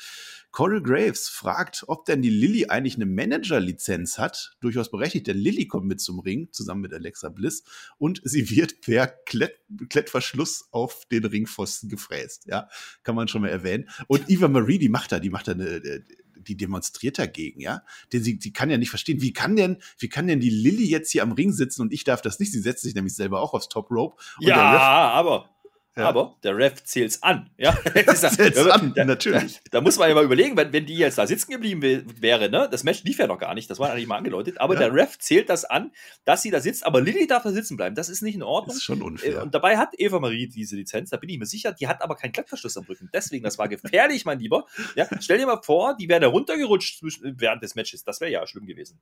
Coral Graves fragt, ob denn die Lilly eigentlich eine Manager-Lizenz hat. Durchaus berechtigt, denn Lilly kommt mit zum Ring, zusammen mit Alexa Bliss. Und sie wird per Klett Klettverschluss auf den Ringpfosten gefräst. Ja, kann man schon mal erwähnen. Und Eva Marie, die macht da, die macht da eine, äh, die demonstriert dagegen, ja. Denn sie, sie kann ja nicht verstehen, wie kann denn, wie kann denn die Lilly jetzt hier am Ring sitzen und ich darf das nicht? Sie setzt sich nämlich selber auch aufs Top Rope. ja, aber ja. Aber der Ref zählt es an. Ja, zählt's an, da, natürlich. Da, da, muss man ja mal überlegen, wenn, wenn die jetzt da sitzen geblieben wäre, ne? Das Match lief ja noch gar nicht, das war eigentlich mal angedeutet, aber ja. der Ref zählt das an, dass sie da sitzt, aber Lilly darf da sitzen bleiben. Das ist nicht in Ordnung. Das ist schon unfair. Äh, und dabei hat Eva Marie diese Lizenz, da bin ich mir sicher, die hat aber keinen Klettverschluss am Rücken. Deswegen, das war gefährlich, mein Lieber. Ja, stell dir mal vor, die wäre da runtergerutscht während des Matches. Das wäre ja schlimm gewesen.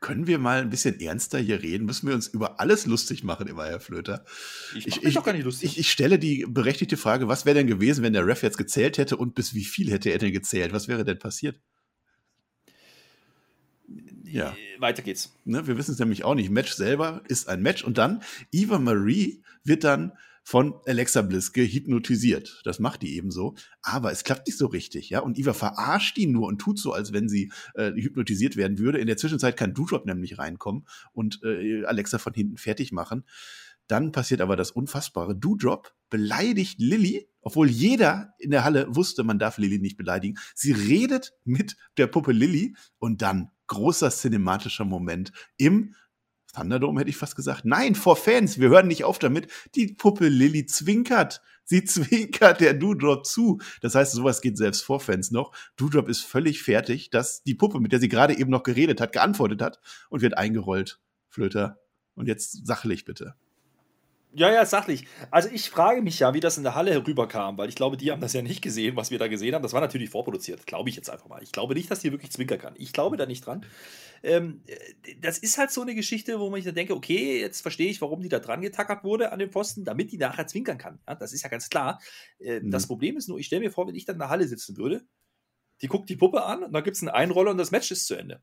Können wir mal ein bisschen ernster hier reden? Müssen wir uns über alles lustig machen, immer, Herr Flöter? Ich, ich, ich, doch gar nicht lustig. Ich, ich stelle die berechtigte Frage, was wäre denn gewesen, wenn der Ref jetzt gezählt hätte und bis wie viel hätte er denn gezählt? Was wäre denn passiert? Ja. Weiter geht's. Ne, wir wissen es nämlich auch nicht. Match selber ist ein Match und dann Eva Marie wird dann von Alexa Bliss gehypnotisiert. Das macht die eben so. Aber es klappt nicht so richtig, ja. Und Eva verarscht ihn nur und tut so, als wenn sie äh, hypnotisiert werden würde. In der Zwischenzeit kann Doudrop nämlich reinkommen und äh, Alexa von hinten fertig machen. Dann passiert aber das Unfassbare. Doudrop beleidigt Lilly, obwohl jeder in der Halle wusste, man darf Lilly nicht beleidigen. Sie redet mit der Puppe Lilly und dann großer cinematischer Moment im Thunderdome hätte ich fast gesagt. Nein, vor Fans. Wir hören nicht auf damit. Die Puppe Lilly zwinkert. Sie zwinkert der Doudrop zu. Das heißt, sowas geht selbst vor Fans noch. Doudrop ist völlig fertig, dass die Puppe, mit der sie gerade eben noch geredet hat, geantwortet hat und wird eingerollt. Flöter. Und jetzt sachlich bitte. Ja, ja, sachlich. Also ich frage mich ja, wie das in der Halle herüberkam, weil ich glaube, die haben das ja nicht gesehen, was wir da gesehen haben. Das war natürlich vorproduziert, glaube ich jetzt einfach mal. Ich glaube nicht, dass die wirklich zwinkern kann. Ich glaube da nicht dran. Ähm, das ist halt so eine Geschichte, wo man sich denke, okay, jetzt verstehe ich, warum die da dran getackert wurde an den Pfosten, damit die nachher zwinkern kann. Ja, das ist ja ganz klar. Äh, mhm. Das Problem ist nur, ich stelle mir vor, wenn ich dann in der Halle sitzen würde, die guckt die Puppe an und dann gibt es einen Einroller und das Match ist zu Ende.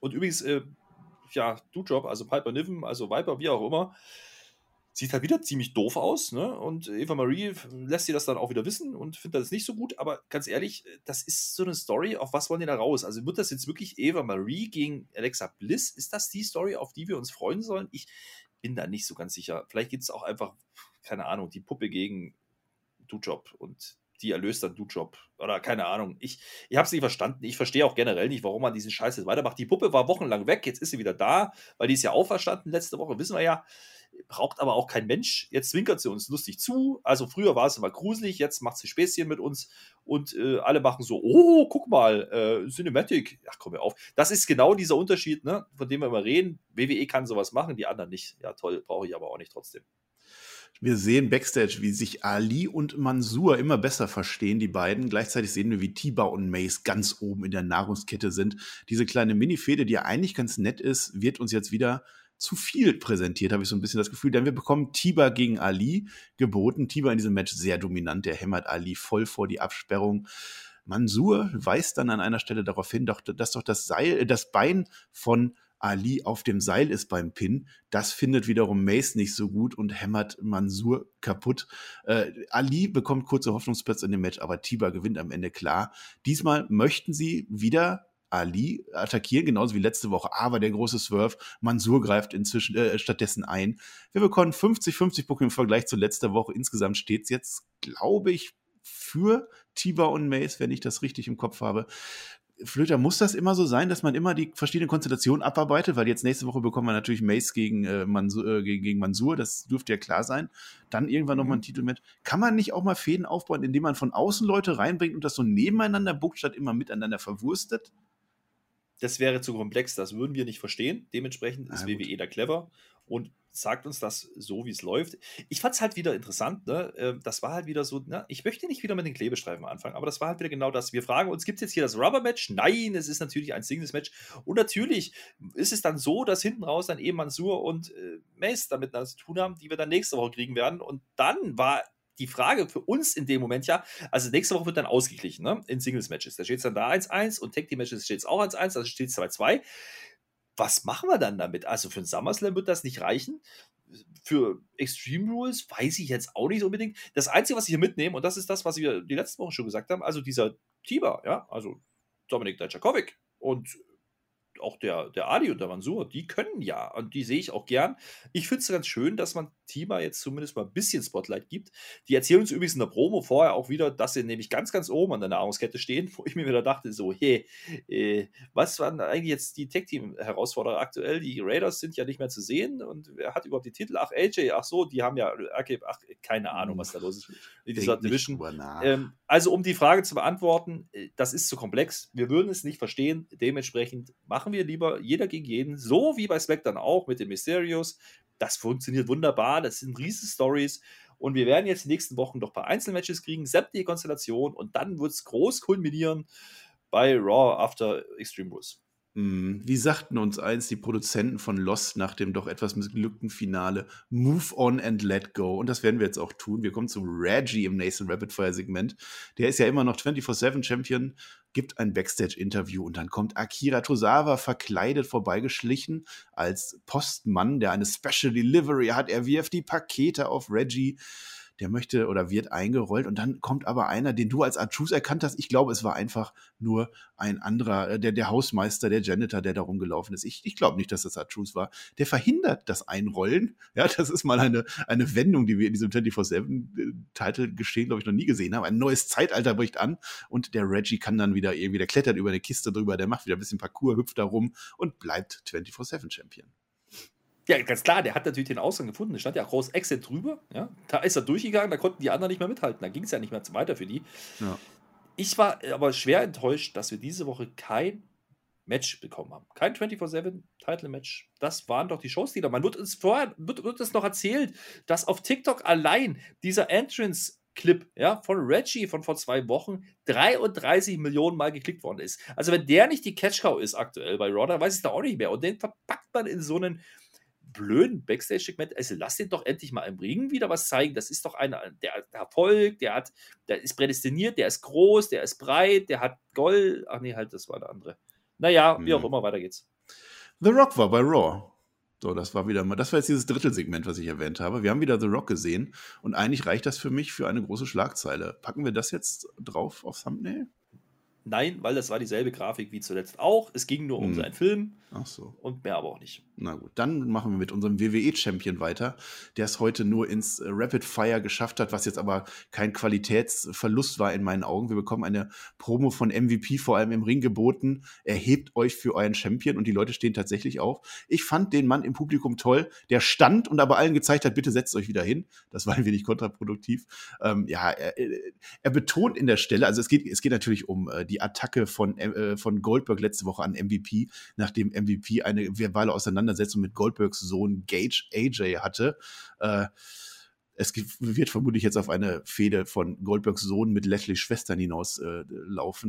Und übrigens, äh, ja, Du-Job, also Piper Niven, also Viper, wie auch immer, sieht halt wieder ziemlich doof aus. Ne? Und Eva Marie lässt sie das dann auch wieder wissen und findet das nicht so gut. Aber ganz ehrlich, das ist so eine Story, auf was wollen die da raus? Also wird das jetzt wirklich Eva Marie gegen Alexa Bliss? Ist das die Story, auf die wir uns freuen sollen? Ich bin da nicht so ganz sicher. Vielleicht gibt es auch einfach, keine Ahnung, die Puppe gegen Du-Job und die erlöst dann Du-Job. Oder keine Ahnung. Ich, ich habe es nicht verstanden. Ich verstehe auch generell nicht, warum man diesen Scheiß jetzt weitermacht. Die Puppe war wochenlang weg, jetzt ist sie wieder da, weil die ist ja auferstanden letzte Woche, wissen wir ja braucht aber auch kein Mensch. Jetzt zwinkert sie uns lustig zu. Also früher war es immer gruselig, jetzt macht sie Späßchen mit uns und äh, alle machen so, oh, guck mal, äh, Cinematic. Ach, komm mir auf. Das ist genau dieser Unterschied, ne, von dem wir immer reden. WWE kann sowas machen, die anderen nicht. Ja, toll, brauche ich aber auch nicht trotzdem. Wir sehen Backstage, wie sich Ali und Mansur immer besser verstehen, die beiden. Gleichzeitig sehen wir, wie Tiba und Mace ganz oben in der Nahrungskette sind. Diese kleine Mini-Fehde, die ja eigentlich ganz nett ist, wird uns jetzt wieder zu viel präsentiert, habe ich so ein bisschen das Gefühl. Denn wir bekommen Tiba gegen Ali geboten. Tiba in diesem Match sehr dominant. Der hämmert Ali voll vor die Absperrung. Mansur weist dann an einer Stelle darauf hin, dass doch das Seil, äh, das Bein von Ali auf dem Seil ist beim Pin. Das findet wiederum Mace nicht so gut und hämmert Mansur kaputt. Äh, Ali bekommt kurze Hoffnungsplätze in dem Match, aber Tiba gewinnt am Ende klar. Diesmal möchten sie wieder Ali attackieren, genauso wie letzte Woche. Aber der große Swerve, Mansur greift inzwischen äh, stattdessen ein. Wir bekommen 50-50 Punkte im Vergleich zu letzter Woche. Insgesamt steht es jetzt, glaube ich, für Tiba und Mace, wenn ich das richtig im Kopf habe. Flöter, muss das immer so sein, dass man immer die verschiedenen Konstellationen abarbeitet? Weil jetzt nächste Woche bekommen wir natürlich Mace gegen, äh, Mansur, äh, gegen, gegen, Mansur, das dürfte ja klar sein. Dann irgendwann mhm. nochmal ein Titel mit. Kann man nicht auch mal Fäden aufbauen, indem man von außen Leute reinbringt und das so nebeneinander buckt, statt immer miteinander verwurstet? Das wäre zu komplex, das würden wir nicht verstehen. Dementsprechend ist ah, WWE da clever und sagt uns das so, wie es läuft. Ich fand es halt wieder interessant, ne? Ähm, das war halt wieder so, ne? ich möchte nicht wieder mit den Klebestreifen anfangen, aber das war halt wieder genau das. Wir fragen uns, gibt es jetzt hier das Rubber-Match? Nein, es ist natürlich ein Singles-Match. Und natürlich ist es dann so, dass hinten raus dann eben Mansur und äh, Mace damit zu tun haben, die wir dann nächste Woche kriegen werden. Und dann war die Frage für uns in dem Moment ja, also nächste Woche wird dann ausgeglichen, ne? In Singles-Matches. Da steht es dann da 1-1 und Tag Team-Matches steht es auch 1-1, also steht es 2-2. Was machen wir dann damit? Also für einen SummerSlam wird das nicht reichen. für Extreme Rules weiß ich jetzt auch nicht unbedingt. Das Einzige, was ich hier mitnehme, und das ist das, was wir die letzten Wochen schon gesagt haben, also dieser Tiber, ja, also Dominik Dajakovic und auch der, der Adi und der Mansur, die können ja und die sehe ich auch gern. Ich finde es ganz schön, dass man Tima jetzt zumindest mal ein bisschen Spotlight gibt. Die erzählen uns übrigens in der Promo vorher auch wieder, dass sie nämlich ganz, ganz oben an der Nahrungskette stehen, wo ich mir wieder dachte, so, hey, äh, was waren eigentlich jetzt die Tech-Team-Herausforderer aktuell? Die Raiders sind ja nicht mehr zu sehen und wer hat überhaupt die Titel? Ach, AJ, ach so, die haben ja, okay, ach, keine Ahnung, was da los ist in dieser Division. Ähm, also, um die Frage zu beantworten, äh, das ist zu komplex. Wir würden es nicht verstehen. Dementsprechend machen wir lieber jeder gegen jeden, so wie bei SmackDown auch mit den Mysterios das funktioniert wunderbar, das sind riesige Stories. Und wir werden jetzt die nächsten Wochen doch ein paar Einzelmatches kriegen, sämtliche Konstellation und dann wird es groß kulminieren bei Raw After Extreme Rules. Wie sagten uns eins die Produzenten von Lost nach dem doch etwas missglückten Finale? Move on and let go. Und das werden wir jetzt auch tun. Wir kommen zum Reggie im nächsten Rapid Fire Segment. Der ist ja immer noch 24-7 Champion, gibt ein Backstage-Interview und dann kommt Akira Tosawa verkleidet vorbeigeschlichen als Postmann, der eine Special Delivery hat. Er wirft die Pakete auf Reggie der möchte oder wird eingerollt und dann kommt aber einer, den du als Artus erkannt hast. Ich glaube, es war einfach nur ein anderer, äh, der, der Hausmeister, der Janitor, der da rumgelaufen ist. Ich, ich glaube nicht, dass das Artus war. Der verhindert das Einrollen. Ja, das ist mal eine, eine Wendung, die wir in diesem 24-7-Titel geschehen, glaube ich, noch nie gesehen haben. Ein neues Zeitalter bricht an und der Reggie kann dann wieder irgendwie, der klettert über eine Kiste drüber, der macht wieder ein bisschen Parcours, hüpft da rum und bleibt 24-7 Champion. Ja, ganz klar, der hat natürlich den Ausgang gefunden. Da stand ja groß Exit drüber. Ja? Da ist er durchgegangen, da konnten die anderen nicht mehr mithalten. Da ging es ja nicht mehr weiter für die. Ja. Ich war aber schwer enttäuscht, dass wir diese Woche kein Match bekommen haben. Kein 24-7-Title-Match. Das waren doch die Showstealer. Man wird uns vorher, wird, wird uns noch erzählt, dass auf TikTok allein dieser Entrance Clip ja, von Reggie von vor zwei Wochen 33 Millionen Mal geklickt worden ist. Also, wenn der nicht die Catch-Cow ist aktuell bei Raw, dann weiß ich da auch nicht mehr. Und den verpackt man in so einen blöden Backstage-Segment. Also lass den doch endlich mal im Ring wieder was zeigen. Das ist doch einer, der, Erfolg, der hat, der ist prädestiniert, der ist groß, der ist breit, der hat Gold. Ach nee, halt, das war der andere. Naja, wie auch mhm. immer, weiter geht's. The Rock war bei Raw. So, das war wieder mal, das war jetzt dieses Drittelsegment, was ich erwähnt habe. Wir haben wieder The Rock gesehen und eigentlich reicht das für mich für eine große Schlagzeile. Packen wir das jetzt drauf auf Thumbnail? Nein, weil das war dieselbe Grafik wie zuletzt auch. Es ging nur um hm. seinen Film. Ach so. Und mehr aber auch nicht. Na gut, dann machen wir mit unserem WWE-Champion weiter, der es heute nur ins äh, Rapid Fire geschafft hat, was jetzt aber kein Qualitätsverlust war in meinen Augen. Wir bekommen eine Promo von MVP vor allem im Ring geboten. Erhebt euch für euren Champion und die Leute stehen tatsächlich auf. Ich fand den Mann im Publikum toll, der stand und aber allen gezeigt hat, bitte setzt euch wieder hin. Das war ein wenig kontraproduktiv. Ähm, ja, er, er, betont in der Stelle, also es geht, es geht natürlich um äh, die Attacke von, äh, von Goldberg letzte Woche an MVP, nachdem MVP eine verbale Auseinandersetzung mit Goldbergs Sohn Gage AJ hatte. Äh, es wird vermutlich jetzt auf eine Fehde von Goldbergs Sohn mit Leslie Schwestern hinaus äh,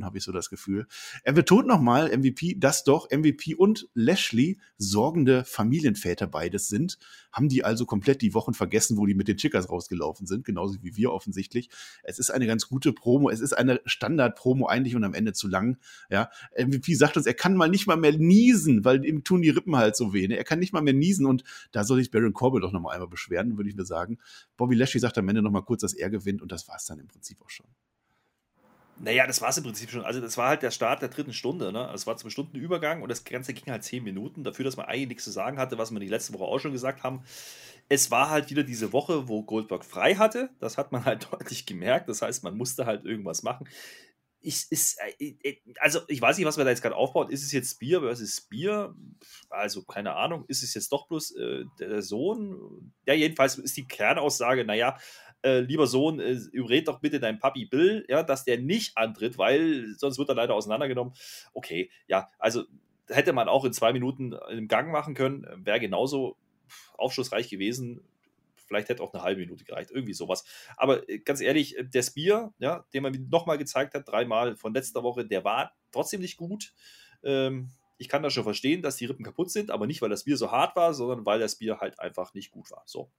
habe ich so das Gefühl. Er betont nochmal, MVP, dass doch MVP und Lashley sorgende Familienväter beides sind. Haben die also komplett die Wochen vergessen, wo die mit den Chickers rausgelaufen sind, genauso wie wir offensichtlich. Es ist eine ganz gute Promo, es ist eine Standard-Promo eigentlich und am Ende zu lang. Ja, MVP sagt uns, er kann mal nicht mal mehr niesen, weil ihm tun die Rippen halt so weh. Ne? Er kann nicht mal mehr niesen und da soll sich Baron Corbin doch nochmal einmal beschweren, würde ich mir sagen. Bobby Lashley sagt am Ende nochmal kurz, dass er gewinnt und das war es dann im Prinzip auch schon. Naja, das war es im Prinzip schon. Also, das war halt der Start der dritten Stunde. Ne? Es war zum Stundenübergang und das Ganze ging halt zehn Minuten. Dafür, dass man eigentlich nichts zu sagen hatte, was wir die letzte Woche auch schon gesagt haben. Es war halt wieder diese Woche, wo Goldberg frei hatte. Das hat man halt deutlich gemerkt. Das heißt, man musste halt irgendwas machen. Ich, ist, äh, äh, also, ich weiß nicht, was man da jetzt gerade aufbaut. Ist es jetzt Spear versus Spear? Also, keine Ahnung. Ist es jetzt doch bloß äh, der Sohn? Ja, jedenfalls ist die Kernaussage, naja, äh, lieber Sohn, äh, überred doch bitte deinen Papi Bill, ja, dass der nicht antritt, weil sonst wird er leider auseinandergenommen. Okay, ja, also hätte man auch in zwei Minuten im Gang machen können, wäre genauso aufschlussreich gewesen. Vielleicht hätte auch eine halbe Minute gereicht, irgendwie sowas. Aber äh, ganz ehrlich, der Spear, ja, den man nochmal gezeigt hat, dreimal von letzter Woche, der war trotzdem nicht gut. Ähm, ich kann das schon verstehen, dass die Rippen kaputt sind, aber nicht, weil das Bier so hart war, sondern weil das Bier halt einfach nicht gut war. So.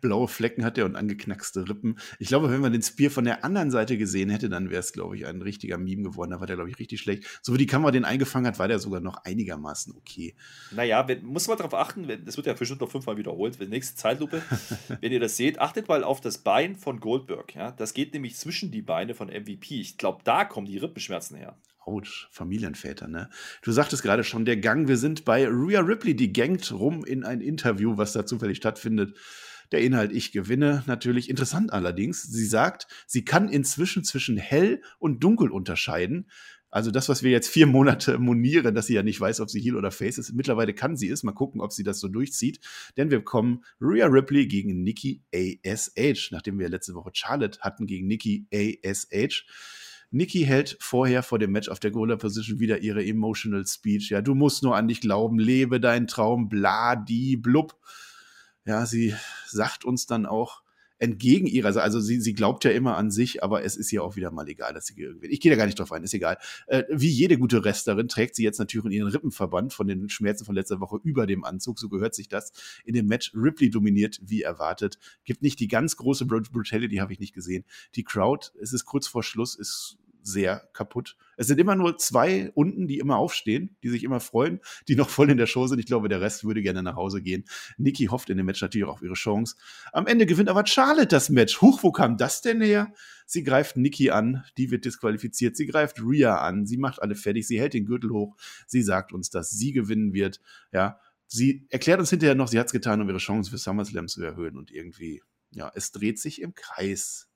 Blaue Flecken hat er und angeknackste Rippen. Ich glaube, wenn man den Spear von der anderen Seite gesehen hätte, dann wäre es, glaube ich, ein richtiger Meme geworden. Da war der, glaube ich, richtig schlecht. So wie die Kamera den eingefangen hat, war der sogar noch einigermaßen okay. Naja, wenn, muss man darauf achten, das wird ja bestimmt noch fünfmal wiederholt, wenn nächste Zeitlupe, wenn ihr das seht, achtet mal auf das Bein von Goldberg. Ja? Das geht nämlich zwischen die Beine von MVP. Ich glaube, da kommen die Rippenschmerzen her. Autsch, Familienväter, ne? Du sagtest gerade schon, der Gang, wir sind bei Rhea Ripley, die gangt rum in ein Interview, was da zufällig stattfindet. Der Inhalt, ich gewinne, natürlich interessant allerdings. Sie sagt, sie kann inzwischen zwischen hell und dunkel unterscheiden. Also das, was wir jetzt vier Monate monieren, dass sie ja nicht weiß, ob sie Heel oder Face ist. Mittlerweile kann sie es. Mal gucken, ob sie das so durchzieht. Denn wir bekommen Rhea Ripley gegen Nikki ASH, nachdem wir letzte Woche Charlotte hatten gegen Nikki ASH. Nikki hält vorher vor dem Match auf der Gorilla Position wieder ihre emotional Speech. Ja, du musst nur an dich glauben, lebe deinen Traum, bla, die, blub. Ja, sie sagt uns dann auch entgegen ihrer, also, sie, sie glaubt ja immer an sich, aber es ist ihr auch wieder mal egal, dass sie gewinnt. Ich gehe da gar nicht drauf ein, ist egal. Äh, wie jede gute Wrestlerin trägt sie jetzt natürlich ihren Rippenverband von den Schmerzen von letzter Woche über dem Anzug, so gehört sich das. In dem Match Ripley dominiert, wie erwartet. Gibt nicht die ganz große Brutality, habe ich nicht gesehen. Die Crowd, es ist kurz vor Schluss, ist sehr kaputt. Es sind immer nur zwei unten, die immer aufstehen, die sich immer freuen, die noch voll in der Show sind. Ich glaube, der Rest würde gerne nach Hause gehen. Nikki hofft in dem Match natürlich auch auf ihre Chance. Am Ende gewinnt aber Charlotte das Match. Huch, wo kam das denn her? Sie greift Nikki an, die wird disqualifiziert. Sie greift Rhea an, sie macht alle fertig, sie hält den Gürtel hoch. Sie sagt uns, dass sie gewinnen wird. Ja, sie erklärt uns hinterher noch, sie hat es getan, um ihre Chance für SummerSlam zu erhöhen und irgendwie, ja, es dreht sich im Kreis.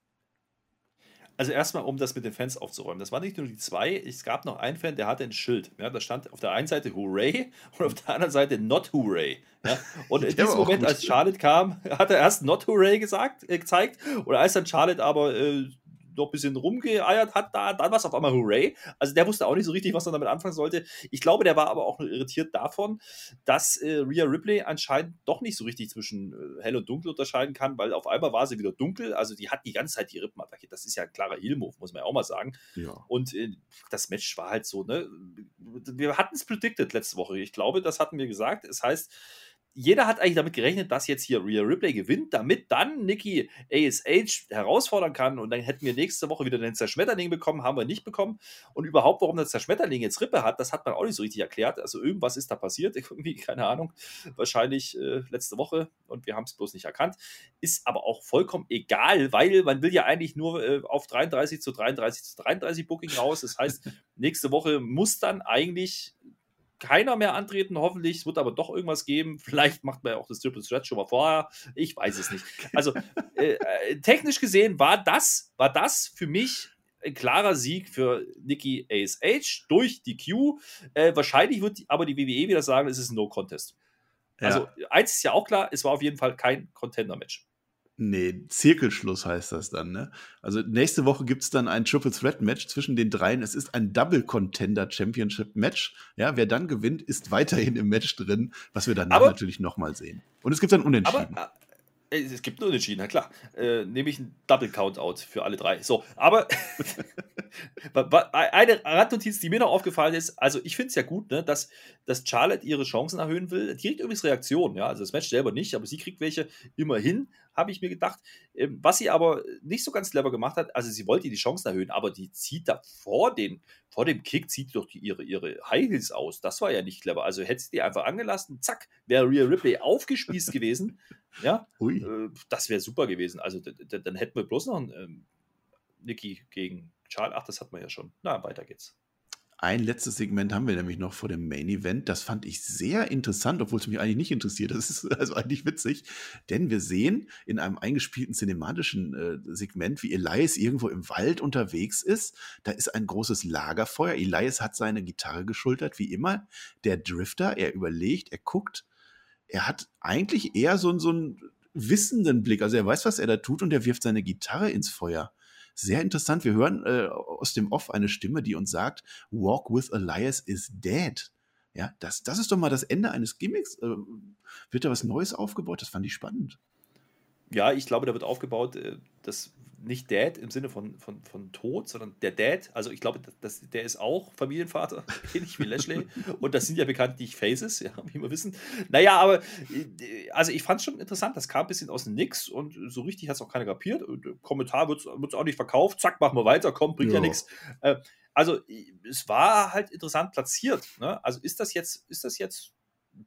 Also erstmal, um das mit den Fans aufzuräumen. Das waren nicht nur die zwei, es gab noch einen Fan, der hatte ein Schild. Ja, da stand auf der einen Seite Hooray und auf der anderen Seite Not Hooray. Ja, und in diesem Moment, als Charlotte kam, hat er erst Not Hooray gesagt, äh, gezeigt. Und als dann Charlotte aber äh, noch ein bisschen rumgeeiert hat, da, dann war es auf einmal Hooray. Also der wusste auch nicht so richtig, was er damit anfangen sollte. Ich glaube, der war aber auch nur irritiert davon, dass äh, Rhea Ripley anscheinend doch nicht so richtig zwischen äh, hell und dunkel unterscheiden kann, weil auf einmal war sie wieder dunkel. Also die hat die ganze Zeit die Rippen attackiert. Das ist ja ein klarer Heal-Move, muss man ja auch mal sagen. Ja. Und äh, das Match war halt so, ne? Wir hatten es predicted letzte Woche. Ich glaube, das hatten wir gesagt. Es heißt, jeder hat eigentlich damit gerechnet, dass jetzt hier Rhea Ripley gewinnt, damit dann Nikki ASH herausfordern kann und dann hätten wir nächste Woche wieder den Zerschmetterling bekommen, haben wir nicht bekommen. Und überhaupt, warum der Zerschmetterling jetzt Rippe hat, das hat man auch nicht so richtig erklärt. Also irgendwas ist da passiert, irgendwie, keine Ahnung, wahrscheinlich äh, letzte Woche und wir haben es bloß nicht erkannt. Ist aber auch vollkommen egal, weil man will ja eigentlich nur äh, auf 33 zu 33 zu 33 Booking raus. Das heißt, nächste Woche muss dann eigentlich keiner mehr antreten, hoffentlich. Es wird aber doch irgendwas geben. Vielleicht macht man ja auch das Triple Threat schon mal vorher. Ich weiß es nicht. Also äh, äh, technisch gesehen war das, war das für mich ein klarer Sieg für Nikki ASH durch die Q. Äh, wahrscheinlich wird aber die WWE wieder sagen, es ist ein No-Contest. Ja. Also eins ist ja auch klar, es war auf jeden Fall kein Contender-Match. Nee, Zirkelschluss heißt das dann, ne? Also nächste Woche gibt es dann ein Triple Threat Match zwischen den dreien. Es ist ein Double Contender Championship Match. Ja, wer dann gewinnt, ist weiterhin im Match drin, was wir dann natürlich nochmal sehen. Und es gibt dann Unentschieden. Aber, äh, es gibt einen Unentschieden, na klar. Äh, nämlich ein Double Countout für alle drei. So, aber eine Randnotiz, die mir noch aufgefallen ist, also ich finde es ja gut, ne, dass, dass Charlotte ihre Chancen erhöhen will. Die kriegt übrigens Reaktionen, ja. Also das Match selber nicht, aber sie kriegt welche immerhin habe ich mir gedacht. Ähm, was sie aber nicht so ganz clever gemacht hat, also sie wollte die Chancen erhöhen, aber die zieht da vor dem, vor dem Kick, zieht doch die, ihre, ihre High Heels aus. Das war ja nicht clever. Also hätte sie die einfach angelassen, zack, wäre Rhea Ripley aufgespießt gewesen. Ja, äh, das wäre super gewesen. Also dann hätten wir bloß noch einen ähm, Nikki gegen Charles. Ach, das hat man ja schon. Na, weiter geht's. Ein letztes Segment haben wir nämlich noch vor dem Main Event. Das fand ich sehr interessant, obwohl es mich eigentlich nicht interessiert. Das ist also eigentlich witzig, denn wir sehen in einem eingespielten cinematischen äh, Segment, wie Elias irgendwo im Wald unterwegs ist. Da ist ein großes Lagerfeuer. Elias hat seine Gitarre geschultert, wie immer. Der Drifter, er überlegt, er guckt. Er hat eigentlich eher so, so einen wissenden Blick. Also er weiß, was er da tut und er wirft seine Gitarre ins Feuer sehr interessant. Wir hören äh, aus dem Off eine Stimme, die uns sagt, Walk with Elias is dead. Ja, das, das ist doch mal das Ende eines Gimmicks. Äh, wird da was Neues aufgebaut? Das fand ich spannend. Ja, ich glaube, da wird aufgebaut, äh, dass nicht Dad im Sinne von, von, von Tod, sondern der Dad. Also ich glaube, das, der ist auch Familienvater, ähnlich wie Lashley. Und das sind ja bekanntlich Faces, ja, wie wir wissen. Naja, aber äh, also ich fand es schon interessant. Das kam ein bisschen aus dem Nix und so richtig hat es auch keiner kapiert. Und, äh, Kommentar wird es auch nicht verkauft. Zack, machen wir weiter, komm, bringt ja, ja nichts. Also es war halt interessant platziert. Ne? Also ist das jetzt, ist das jetzt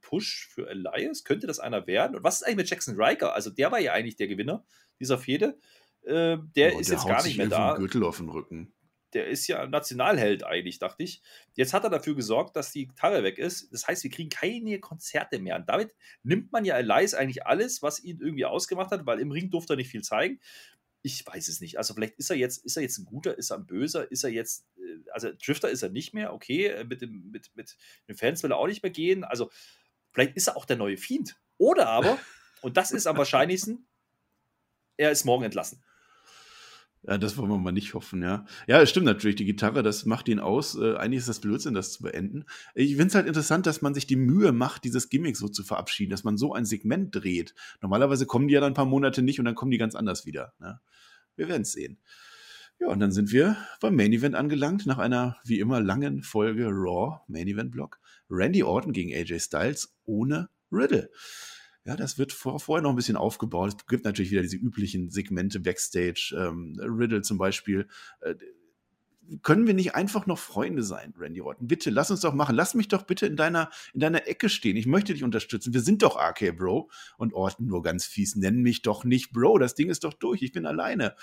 Push für Elias? Könnte das einer werden? Und was ist eigentlich mit Jackson Riker? Also der war ja eigentlich der Gewinner dieser Fehde. Äh, der oh, ist der jetzt gar nicht mehr da. Gürtel auf den Rücken. Der ist ja Nationalheld eigentlich, dachte ich. Jetzt hat er dafür gesorgt, dass die Gitarre weg ist. Das heißt, wir kriegen keine Konzerte mehr. Und damit nimmt man ja Elias eigentlich alles, was ihn irgendwie ausgemacht hat, weil im Ring durfte er nicht viel zeigen. Ich weiß es nicht. Also vielleicht ist er jetzt, ist er jetzt ein guter, ist er ein böser, ist er jetzt, äh, also Drifter ist er nicht mehr, okay, äh, mit, dem, mit, mit den Fans will er auch nicht mehr gehen. Also vielleicht ist er auch der neue Fiend. Oder aber, und das ist am wahrscheinlichsten, er ist morgen entlassen. Ja, das wollen wir mal nicht hoffen, ja. Ja, es stimmt natürlich, die Gitarre, das macht ihn aus. Äh, eigentlich ist das Blödsinn, das zu beenden. Ich finde es halt interessant, dass man sich die Mühe macht, dieses Gimmick so zu verabschieden, dass man so ein Segment dreht. Normalerweise kommen die ja dann ein paar Monate nicht und dann kommen die ganz anders wieder. Ne? Wir werden es sehen. Ja, und dann sind wir beim Main Event angelangt, nach einer wie immer langen Folge Raw Main Event Block. Randy Orton gegen AJ Styles ohne Riddle. Ja, das wird vor, vorher noch ein bisschen aufgebaut. Es gibt natürlich wieder diese üblichen Segmente Backstage, ähm, Riddle zum Beispiel. Äh, können wir nicht einfach noch Freunde sein, Randy Orton? Bitte, lass uns doch machen. Lass mich doch bitte in deiner, in deiner Ecke stehen. Ich möchte dich unterstützen. Wir sind doch AK Bro. Und Orton nur ganz fies. Nenn mich doch nicht Bro. Das Ding ist doch durch. Ich bin alleine.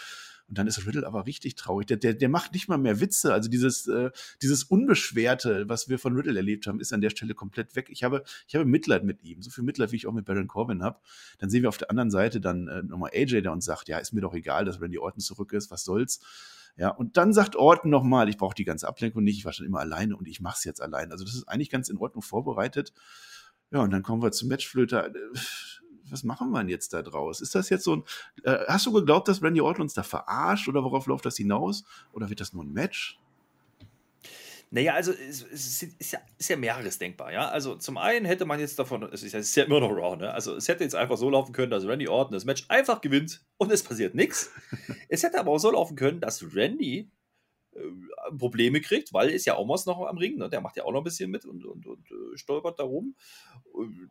Und dann ist Riddle aber richtig traurig. Der, der, der macht nicht mal mehr Witze. Also dieses, äh, dieses Unbeschwerte, was wir von Riddle erlebt haben, ist an der Stelle komplett weg. Ich habe, ich habe Mitleid mit ihm. So viel Mitleid, wie ich auch mit Baron Corbin habe. Dann sehen wir auf der anderen Seite dann äh, nochmal AJ, der uns sagt, ja, ist mir doch egal, dass Randy Orton zurück ist. Was soll's? Ja, und dann sagt Orton nochmal, ich brauche die ganze Ablenkung nicht, ich war schon immer alleine und ich mache es jetzt allein. Also das ist eigentlich ganz in Ordnung vorbereitet. Ja, und dann kommen wir zum Matchflöter was machen wir denn jetzt da draus? Ist das jetzt so ein, äh, hast du geglaubt, dass Randy Orton uns da verarscht oder worauf läuft das hinaus? Oder wird das nur ein Match? Naja, also es, es ist, ja, ist, ja, mehreres denkbar, ja. Also zum einen hätte man jetzt davon, es ist ja, es ist ja immer noch Raw, ne? Also es hätte jetzt einfach so laufen können, dass Randy Orton das Match einfach gewinnt und es passiert nichts. es hätte aber auch so laufen können, dass Randy Probleme kriegt, weil ist ja Omos noch am Ring, ne? der macht ja auch noch ein bisschen mit und, und, und äh, stolpert da rum.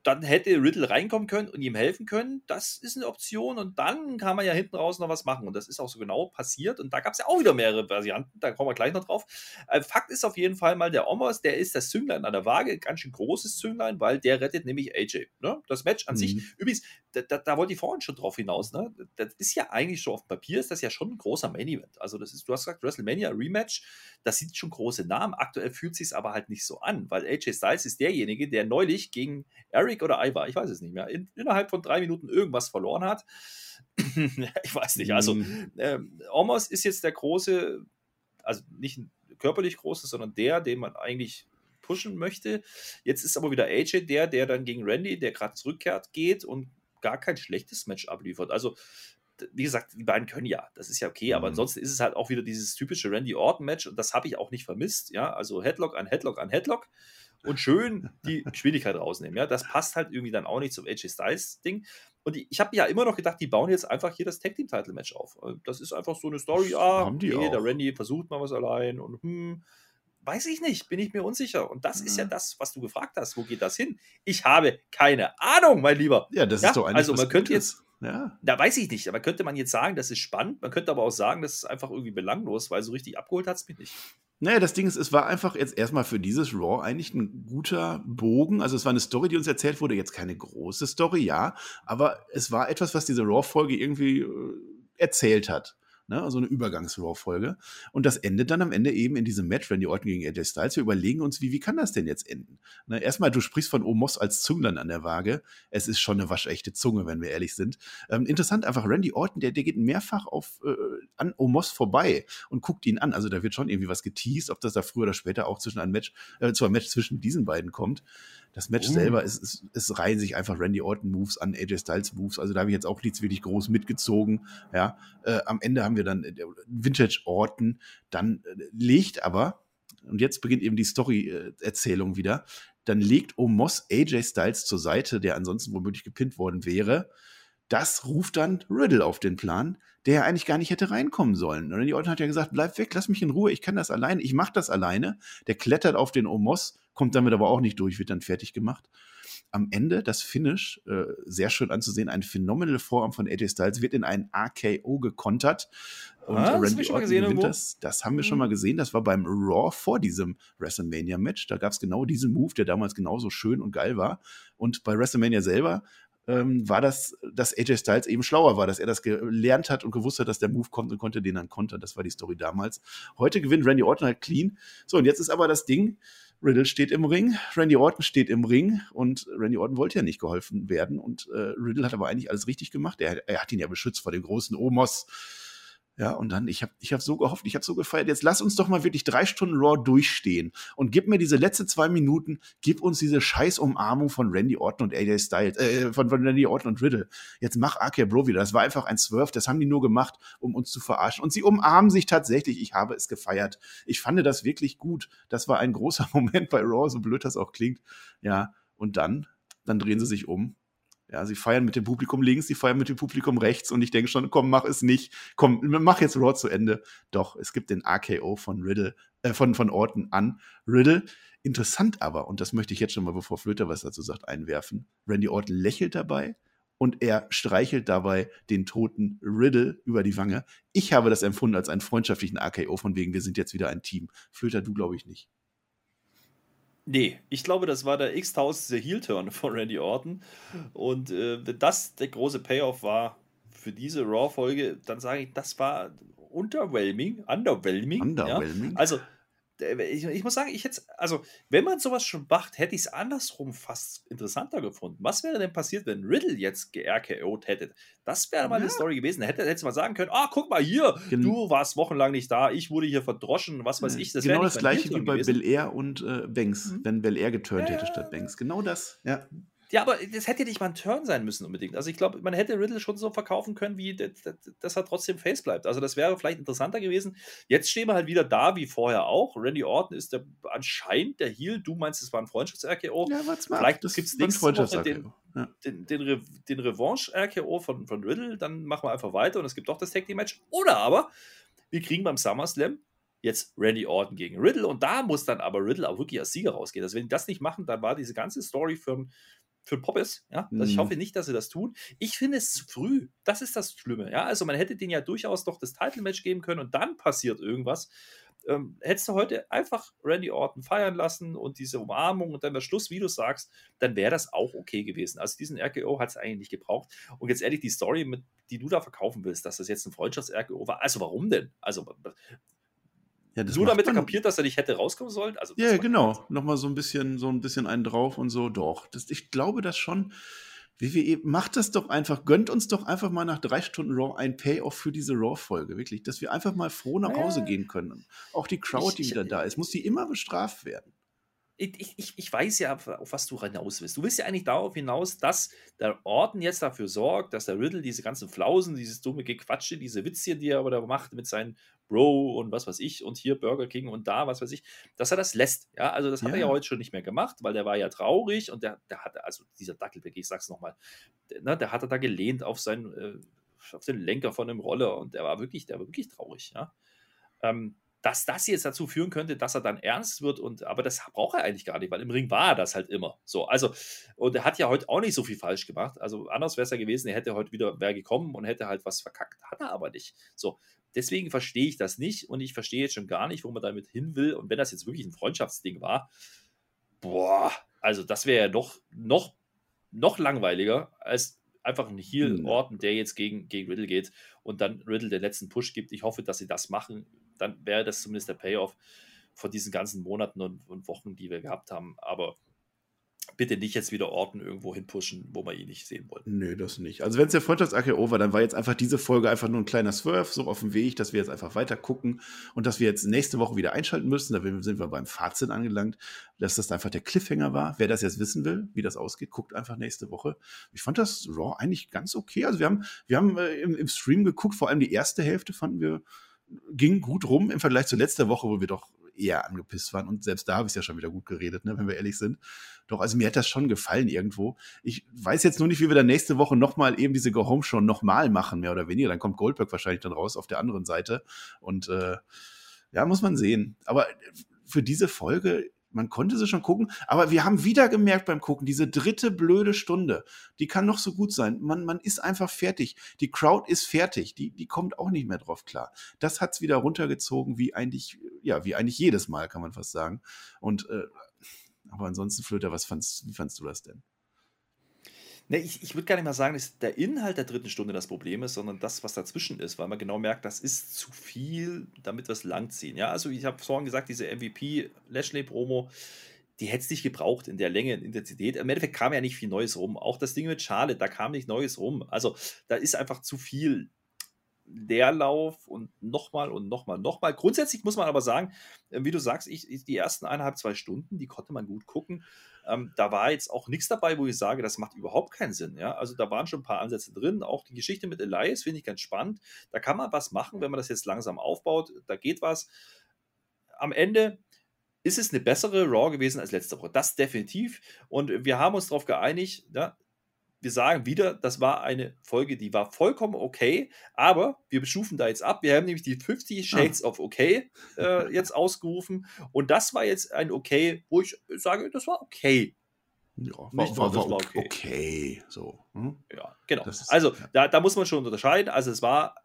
Dann hätte Riddle reinkommen können und ihm helfen können. Das ist eine Option und dann kann man ja hinten raus noch was machen. Und das ist auch so genau passiert. Und da gab es ja auch wieder mehrere Varianten, da kommen wir gleich noch drauf. Äh, Fakt ist auf jeden Fall mal, der Omos, der ist das Zünglein an der Waage, ganz schön großes Zünglein, weil der rettet nämlich AJ. Ne? Das Match an mhm. sich, übrigens, da, da, da wollte ich vorhin schon drauf hinaus, ne? das ist ja eigentlich schon auf Papier, ist das ja schon ein großer Main Event. Also das ist, du hast gesagt, WrestleMania Rematch, das sind schon große Namen. Aktuell fühlt es sich aber halt nicht so an, weil AJ Styles ist derjenige, der neulich gegen Eric oder Ivar, ich weiß es nicht mehr, in, innerhalb von drei Minuten irgendwas verloren hat. ich weiß nicht. Also, mhm. ähm, Omos ist jetzt der große, also nicht ein körperlich große, sondern der, den man eigentlich pushen möchte. Jetzt ist aber wieder AJ der, der dann gegen Randy, der gerade zurückkehrt, geht und gar kein schlechtes Match abliefert. Also wie gesagt, die beiden können ja, das ist ja okay, aber mhm. ansonsten ist es halt auch wieder dieses typische Randy Orton-Match und das habe ich auch nicht vermisst, ja, also Headlock an Headlock an Headlock und schön die Geschwindigkeit rausnehmen, ja, das passt halt irgendwie dann auch nicht zum AJ Styles-Ding und ich habe ja immer noch gedacht, die bauen jetzt einfach hier das Tag Team Title Match auf. Äh, das ist einfach so eine Story, ah, okay, der Randy versucht mal was allein und hm, weiß ich nicht, bin ich mir unsicher. Und das mhm. ist ja mhm. das, was du gefragt hast. Wo geht das hin? Ich habe keine Ahnung, mein Lieber. Ja, das ja, ist doch eigentlich Also man könnte jetzt, ja. Da weiß ich nicht, aber könnte man jetzt sagen, das ist spannend. Man könnte aber auch sagen, das ist einfach irgendwie belanglos, weil so richtig abgeholt hat es mich nicht. Naja, das Ding ist, es war einfach jetzt erstmal für dieses Raw eigentlich ein guter Bogen. Also es war eine Story, die uns erzählt wurde. Jetzt keine große Story, ja, aber es war etwas, was diese Raw-Folge irgendwie äh, erzählt hat ne? also eine Übergangs-Raw-Folge. Und das endet dann am Ende eben in diesem Match, die Orton gegen AJ Styles. Wir überlegen uns, wie, wie kann das denn jetzt enden? Ne? Erstmal, du sprichst von Omos als Zünglein an der Waage. Es ist schon eine waschechte Zunge, wenn wir ehrlich sind. Ähm, interessant einfach, Randy Orton, der, der geht mehrfach auf, äh, an Omos vorbei und guckt ihn an. Also da wird schon irgendwie was geteased, ob das da früher oder später auch zwischen einem Match, äh, zu einem Match zwischen diesen beiden kommt. Das Match uh. selber ist, ist, es reihen sich einfach Randy Orton Moves an, AJ Styles Moves. Also da habe ich jetzt auch nichts wirklich groß mitgezogen. Ja, äh, am Ende haben wir dann äh, Vintage Orton. Dann äh, legt aber, und jetzt beginnt eben die Story-Erzählung wieder, dann legt Omos AJ Styles zur Seite, der ansonsten womöglich gepinnt worden wäre. Das ruft dann Riddle auf den Plan, der eigentlich gar nicht hätte reinkommen sollen. Und Randy Orton hat ja gesagt, bleib weg, lass mich in Ruhe, ich kann das alleine, ich mach das alleine. Der klettert auf den Omos, kommt damit aber auch nicht durch, wird dann fertig gemacht. Am Ende das Finish, äh, sehr schön anzusehen, ein phenomenal Vorarm von AJ Styles wird in einen RKO gekontert. Und Ah, das Randy mal Orton gesehen gewinnt irgendwo. das. Das haben wir schon mal gesehen. Das war beim Raw vor diesem WrestleMania-Match. Da gab es genau diesen Move, der damals genauso schön und geil war. Und bei WrestleMania selber ähm, war das, dass AJ Styles eben schlauer war, dass er das gelernt hat und gewusst hat, dass der Move kommt und konnte den dann kontern. Das war die Story damals. Heute gewinnt Randy Orton halt clean. So, und jetzt ist aber das Ding, Riddle steht im Ring, Randy Orton steht im Ring und Randy Orton wollte ja nicht geholfen werden und äh, Riddle hat aber eigentlich alles richtig gemacht. Er, er hat ihn ja beschützt vor dem großen Omos. Ja, und dann, ich habe ich hab so gehofft, ich habe so gefeiert, jetzt lass uns doch mal wirklich drei Stunden Raw durchstehen und gib mir diese letzte zwei Minuten, gib uns diese scheiß Umarmung von Randy Orton und AJ Styles, äh, von, von Randy Orton und Riddle. Jetzt mach RK Bro wieder. Das war einfach ein Swerve, das haben die nur gemacht, um uns zu verarschen. Und sie umarmen sich tatsächlich. Ich habe es gefeiert. Ich fand das wirklich gut. Das war ein großer Moment bei Raw, so blöd das auch klingt. Ja, und dann, dann drehen sie sich um ja, sie feiern mit dem Publikum links, sie feiern mit dem Publikum rechts und ich denke schon, komm, mach es nicht. Komm, mach jetzt Raw zu Ende. Doch, es gibt den RKO von Riddle, äh, von, von Orton an Riddle. Interessant aber, und das möchte ich jetzt schon mal, bevor Flöter was dazu sagt, einwerfen. Randy Orton lächelt dabei und er streichelt dabei den toten Riddle über die Wange. Ich habe das empfunden als einen freundschaftlichen RKO, von wegen, wir sind jetzt wieder ein Team. Flöter, du glaube ich nicht. Nee, ich glaube, das war der x-tausendste Heel-Turn von Randy Orton. Und äh, wenn das der große Payoff war für diese Raw-Folge, dann sage ich, das war underwhelming. Underwhelming. Underwhelming? Ja? Also, ich, ich, muss sagen, ich hätte, also, wenn man sowas schon macht, hätte ich es andersrum fast interessanter gefunden. Was wäre denn passiert, wenn Riddle jetzt ge-RKO'd hätte? Das wäre mal Ja. eine Story gewesen. Da hätte, hättest du mal sagen können: Ah, guck mal hier, Gen- du warst wochenlang nicht da, ich wurde hier verdroschen, was weiß ich. Das wäre genau das gleiche wie bei gewesen. Bel Air und äh, Banks, Mhm. wenn Bel Air geturnt Ja, hätte statt Banks. Genau das, ja. Ja, aber das hätte nicht mal ein Turn sein müssen unbedingt. Also ich glaube, man hätte Riddle schon so verkaufen können, wie dass er trotzdem Face bleibt. Also das wäre vielleicht interessanter gewesen. Jetzt stehen wir halt wieder da, wie vorher auch. Randy Orton ist der, anscheinend der Heel. Du meinst, es war ein Freundschafts-RKO. Ja, warte mal. Vielleicht war ein nächste Woche den- ja. Den, den, Re den Revanche-RKO von, von Riddle, dann machen wir einfach weiter und es gibt doch das Tag Team Match. Oder aber wir kriegen beim SummerSlam jetzt Randy Orton gegen Riddle und da muss dann aber Riddle auch wirklich als Sieger rausgehen. Also wenn die das nicht machen, dann war diese ganze Story für, für Poppes. Ja? Also ich Mhm. hoffe nicht, dass sie das tun. Ich finde es zu früh. Das ist das Schlimme. Ja? Also man hätte den ja durchaus noch das Title-Match geben können und dann passiert irgendwas. Ähm, hättest du heute einfach Randy Orton feiern lassen und diese Umarmung und dann der Schluss, wie du sagst, dann wäre das auch okay gewesen. Also diesen RKO hat es eigentlich nicht gebraucht. Und jetzt ehrlich, die Story, mit, die du da verkaufen willst, dass das jetzt ein Freundschafts-RKO war, also warum denn? Also Ja, nur damit er kapiert, dass er nicht hätte rauskommen sollen? Also, Ja, genau. Sinn. Nochmal so ein bisschen, so ein bisschen einen drauf und so. Doch. Das, ich glaube das schon. WWE, macht das doch einfach, gönnt uns doch einfach mal nach drei Stunden Raw ein Payoff für diese Raw-Folge, wirklich, dass wir einfach mal froh nach Ja. Hause gehen können. Auch die Crowd, die ich- wieder da ist, muss die immer bestraft werden. Ich, ich- ich, weiß ja, auf was du hinaus willst. Du willst ja eigentlich darauf hinaus, dass der Orton jetzt dafür sorgt, dass der Riddle diese ganzen Flausen, dieses dumme Gequatsche, diese Witzchen, die er aber da macht mit seinen Bro und was weiß ich und hier Burger King und da, was weiß ich, dass er das lässt. Ja, also das hat er Ja. ja heute schon nicht mehr gemacht, weil der war ja traurig und der, der hatte, also dieser Dackelblick, ich sag's nochmal, der, ne, der hatte da gelehnt auf seinen, äh, auf den Lenker von dem Roller und der war wirklich, der war wirklich traurig, ja. Ähm, dass das jetzt dazu führen könnte, dass er dann ernst wird und aber das braucht er eigentlich gar nicht, weil im Ring war er das halt immer. So, also und er hat ja heute auch nicht so viel falsch gemacht. Also anders wäre es ja gewesen, er hätte heute wieder wer gekommen und hätte halt was verkackt, hat er aber nicht. So, deswegen verstehe ich das nicht und ich verstehe jetzt schon gar nicht, wo man damit hin will und wenn das jetzt wirklich ein Freundschaftsding war, boah, also das wäre ja doch noch noch langweiliger als einfach ein Heel Hm. Der jetzt gegen, gegen Riddle geht und dann Riddle den letzten Push gibt. Ich hoffe, dass sie das machen. Dann wäre das zumindest der Payoff von diesen ganzen Monaten und, und Wochen, die wir gehabt haben. Aber bitte nicht jetzt wieder Orten irgendwo hinpushen, wo wir ihn nicht sehen wollten. Nö, das nicht. Also wenn es der Freundschafts-AKO war, dann war jetzt einfach diese Folge einfach nur ein kleiner Swerve, so auf dem Weg, dass wir jetzt einfach weiter gucken und dass wir jetzt nächste Woche wieder einschalten müssen. Da sind wir beim Fazit angelangt, dass das einfach der Cliffhanger war. Wer das jetzt wissen will, wie das ausgeht, guckt einfach nächste Woche. Ich fand das Raw eigentlich ganz okay. Also wir haben, wir haben äh, im, im Stream geguckt, vor allem die erste Hälfte fanden wir, ging gut rum im Vergleich zu letzter Woche, wo wir doch eher angepisst waren. Und selbst da habe ich es ja schon wieder gut geredet, ne, wenn wir ehrlich sind. Doch, also mir hat das schon gefallen irgendwo. Ich weiß jetzt nur nicht, wie wir dann nächste Woche nochmal eben diese Go-Home-Show nochmal machen, mehr oder weniger. Dann kommt Goldberg wahrscheinlich dann raus auf der anderen Seite. Und äh, ja, muss man sehen. Aber für diese Folge man konnte sie schon gucken, aber wir haben wieder gemerkt beim Gucken, diese dritte blöde Stunde, die kann noch so gut sein. Man, man ist einfach fertig. Die Crowd ist fertig. Die, die kommt auch nicht mehr drauf klar. Das hat es wieder runtergezogen, wie eigentlich, ja, wie eigentlich jedes Mal, kann man fast sagen. Und äh, aber ansonsten, Flöter, was fandst, wie fandst du das denn? Ne, ich, ich würde gar nicht mal sagen, dass der Inhalt der dritten Stunde das Problem ist, sondern das, was dazwischen ist, weil man genau merkt, das ist zu viel, damit wir es langziehen. Ja, also ich habe vorhin gesagt, diese MVP-Lashley-Promo, die hätte es nicht gebraucht in der Länge und Intensität. Im Endeffekt kam ja nicht viel Neues rum. Auch das Ding mit Charlotte, da kam nicht Neues rum. Also da ist einfach zu viel Leerlauf und nochmal und nochmal, nochmal. Grundsätzlich muss man aber sagen, äh, wie du sagst, ich, die ersten eineinhalb, zwei Stunden, die konnte man gut gucken. Ähm, da war jetzt auch nichts dabei, wo ich sage, das macht überhaupt keinen Sinn. Ja? Also da waren schon ein paar Ansätze drin. Auch die Geschichte mit Elias finde ich ganz spannend. Da kann man was machen, wenn man das jetzt langsam aufbaut. Da geht was. Am Ende ist es eine bessere Raw gewesen als letzte Woche. Das definitiv. Und wir haben uns darauf geeinigt, ja, wir sagen wieder, das war eine Folge, die war vollkommen okay, aber wir beschufen da jetzt ab. Wir haben nämlich die 50 ah. Shades ah. of Okay äh, jetzt ausgerufen und das war jetzt ein Okay, wo ich sage, das war okay. Ja, war, Nicht war, war, war okay. okay. So. Hm? Ja, genau. Ist, also ja. Da, da muss man schon unterscheiden. Also es war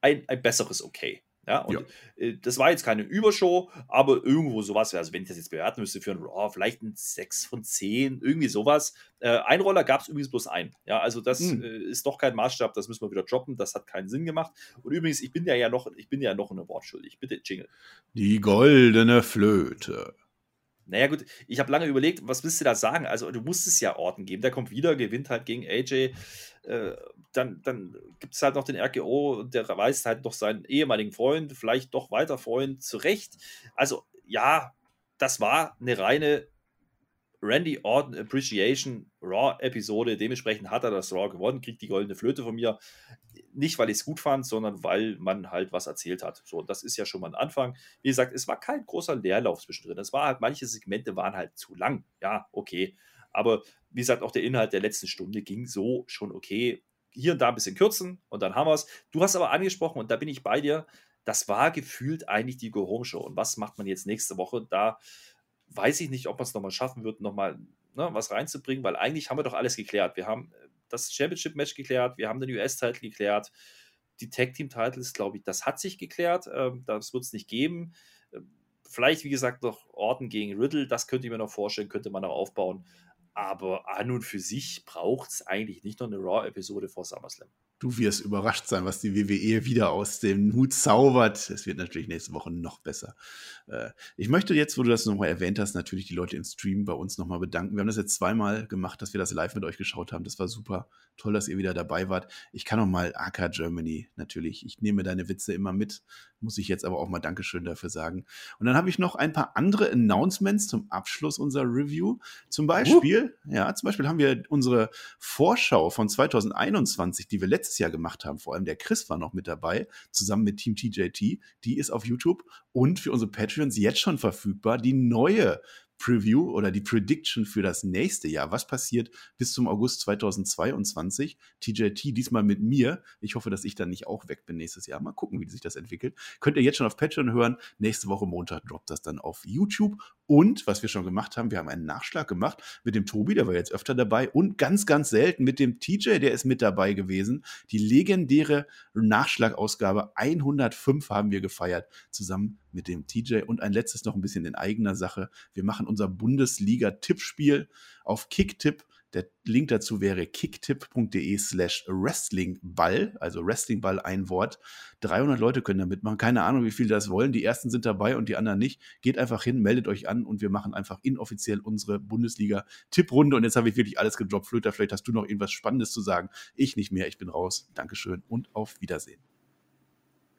ein, ein besseres Okay. Ja, und ja. Äh, das war jetzt keine Übershow, aber irgendwo sowas, also wenn ich das jetzt bewerten müsste für ein Raw, vielleicht ein 6 von 10, irgendwie sowas. Äh, Einroller gab es übrigens bloß ein. Ja, also das hm. äh, ist doch kein Maßstab, das müssen wir wieder droppen, das hat keinen Sinn gemacht. Und übrigens, ich bin ja, ja noch, ich bin ja noch ein Award schuldig. Bitte, Jingle. Die goldene Flöte. Naja, gut, ich habe lange überlegt, was willst du da sagen? Also, du musst es ja Orten geben. Der kommt wieder, gewinnt halt gegen AJ. Äh, dann dann gibt es halt noch den RKO, der weist halt noch seinen ehemaligen Freund, vielleicht doch weiter Freund, zurecht. Also, ja, das war eine reine Randy Orton Appreciation Raw-Episode. Dementsprechend hat er das Raw gewonnen, kriegt die goldene Flöte von mir. Nicht, weil ich es gut fand, sondern weil man halt was erzählt hat. So, das ist ja schon mal ein Anfang. Wie gesagt, es war kein großer Leerlauf zwischendrin. Es war halt, manche Segmente waren halt zu lang. Ja, okay. Aber wie gesagt, auch der Inhalt der letzten Stunde ging so schon okay. Hier und da ein bisschen kürzen und dann haben wir es. Du hast aber angesprochen, und da bin ich bei dir, das war gefühlt eigentlich die Go-Home-Show. Und was macht man jetzt nächste Woche? Da weiß ich nicht, ob man es nochmal schaffen wird, nochmal ne, was reinzubringen, weil eigentlich haben wir doch alles geklärt. Wir haben das Championship-Match geklärt, wir haben den US-Titel geklärt, die Tag-Team-Titles, glaube ich, das hat sich geklärt. Ähm, das wird es nicht geben. Vielleicht, wie gesagt, noch Orton gegen Riddle, das könnte ich mir noch vorstellen, könnte man noch aufbauen. Aber an und für sich braucht es eigentlich nicht noch eine Raw-Episode vor SummerSlam. Du wirst überrascht sein, was die WWE wieder aus dem Hut zaubert. Es wird natürlich nächste Woche noch besser. Äh, ich möchte jetzt, wo du das nochmal erwähnt hast, natürlich die Leute im Stream bei uns nochmal bedanken. Wir haben das jetzt zweimal gemacht, dass wir das live mit euch geschaut haben. Das war super. Toll, dass ihr wieder dabei wart. Ich kann noch mal AK Germany natürlich. Ich nehme deine Witze immer mit. Muss ich jetzt aber auch mal Dankeschön dafür sagen. Und dann habe ich noch ein paar andere Announcements zum Abschluss unserer Review. Zum Beispiel, uh. ja, zum Beispiel haben wir unsere Vorschau von 2021, die wir letztes letztes Jahr gemacht haben, vor allem der Chris war noch mit dabei, zusammen mit Team TJT, die ist auf YouTube und für unsere Patreons jetzt schon verfügbar. Die neue Preview oder die Prediction für das nächste Jahr. Was passiert bis zum August 2022? TJT diesmal mit mir. Ich hoffe, dass ich dann nicht auch weg bin nächstes Jahr. Mal gucken, wie sich das entwickelt. Könnt ihr jetzt schon auf Patreon hören. Nächste Woche Montag droppt das dann auf YouTube. Und was wir schon gemacht haben, wir haben einen Nachschlag gemacht mit dem Tobi, der war jetzt öfter dabei. Und ganz, ganz selten mit dem TJ, der ist mit dabei gewesen. Die legendäre Nachschlagausgabe 105 haben wir gefeiert, zusammen mit dem TJ. Und ein letztes noch ein bisschen in eigener Sache. Wir machen unser Bundesliga-Tippspiel auf Kicktipp. Der Link dazu wäre kicktipp.de slash wrestlingball, also Wrestlingball ein Wort. 300 Leute können da mitmachen. Keine Ahnung, wie viele das wollen. Die ersten sind dabei und die anderen nicht. Geht einfach hin, meldet euch an und wir machen einfach inoffiziell unsere Bundesliga-Tipprunde. Und jetzt habe ich wirklich alles gedroppt. Flöter, vielleicht hast du noch irgendwas Spannendes zu sagen. Ich nicht mehr. Ich bin raus. Dankeschön und auf Wiedersehen.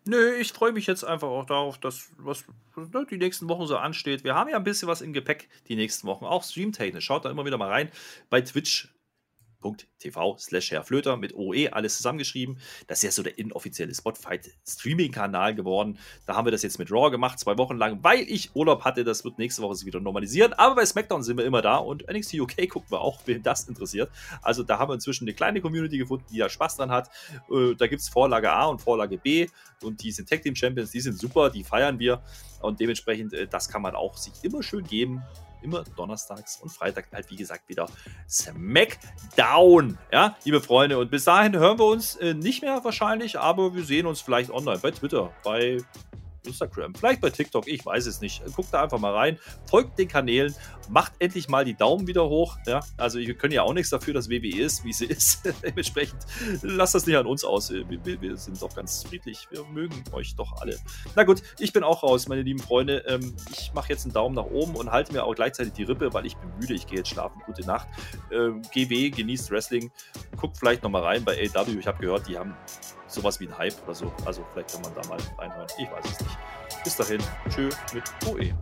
Nö, ich freue mich jetzt einfach auch darauf, dass was ne, die nächsten Wochen so ansteht. Wir haben ja ein bisschen was im Gepäck die nächsten Wochen, auch streamtechnisch. Schaut da immer wieder mal rein. Bei Twitch twitch.tv slash Flöter mit OE, alles zusammengeschrieben. Das ist ja so der inoffizielle Spotfight-Streaming-Kanal geworden. Da haben wir das jetzt mit Raw gemacht, zwei Wochen lang, weil ich Urlaub hatte. Das wird nächste Woche sich wieder normalisieren. Aber bei SmackDown sind wir immer da und NXT UK gucken wir auch, wen das interessiert. Also da haben wir inzwischen eine kleine Community gefunden, die da Spaß dran hat. Äh, da gibt es Vorlage A und Vorlage B und die sind Tag Team Champions, die sind super, die feiern wir und dementsprechend, äh, das kann man auch sich immer schön geben immer donnerstags und Freitag halt, wie gesagt, wieder SmackDown. Ja, liebe Freunde. Und bis dahin hören wir uns äh, nicht mehr wahrscheinlich, aber wir sehen uns vielleicht online bei Twitter, bei Instagram, vielleicht bei TikTok, ich weiß es nicht. Guckt da einfach mal rein, folgt den Kanälen, macht endlich mal die Daumen wieder hoch. Ja? Also wir können ja auch nichts dafür, dass WWE ist, wie sie ist. Dementsprechend lasst das nicht an uns aus. Wir, wir, sind doch ganz friedlich. Wir mögen euch doch alle. Na gut, ich bin auch raus, meine lieben Freunde. Ähm, ich mache jetzt einen Daumen nach oben und halte mir auch gleichzeitig die Rippe, weil ich bin müde. Ich gehe jetzt schlafen. Gute Nacht. Ähm, GW, genießt Wrestling. Guckt vielleicht nochmal rein bei AW. Ich habe gehört, die haben sowas wie ein Hype oder so. Also vielleicht kann man da mal reinhören. Ich weiß es nicht. Bis dahin, tschö mit OE.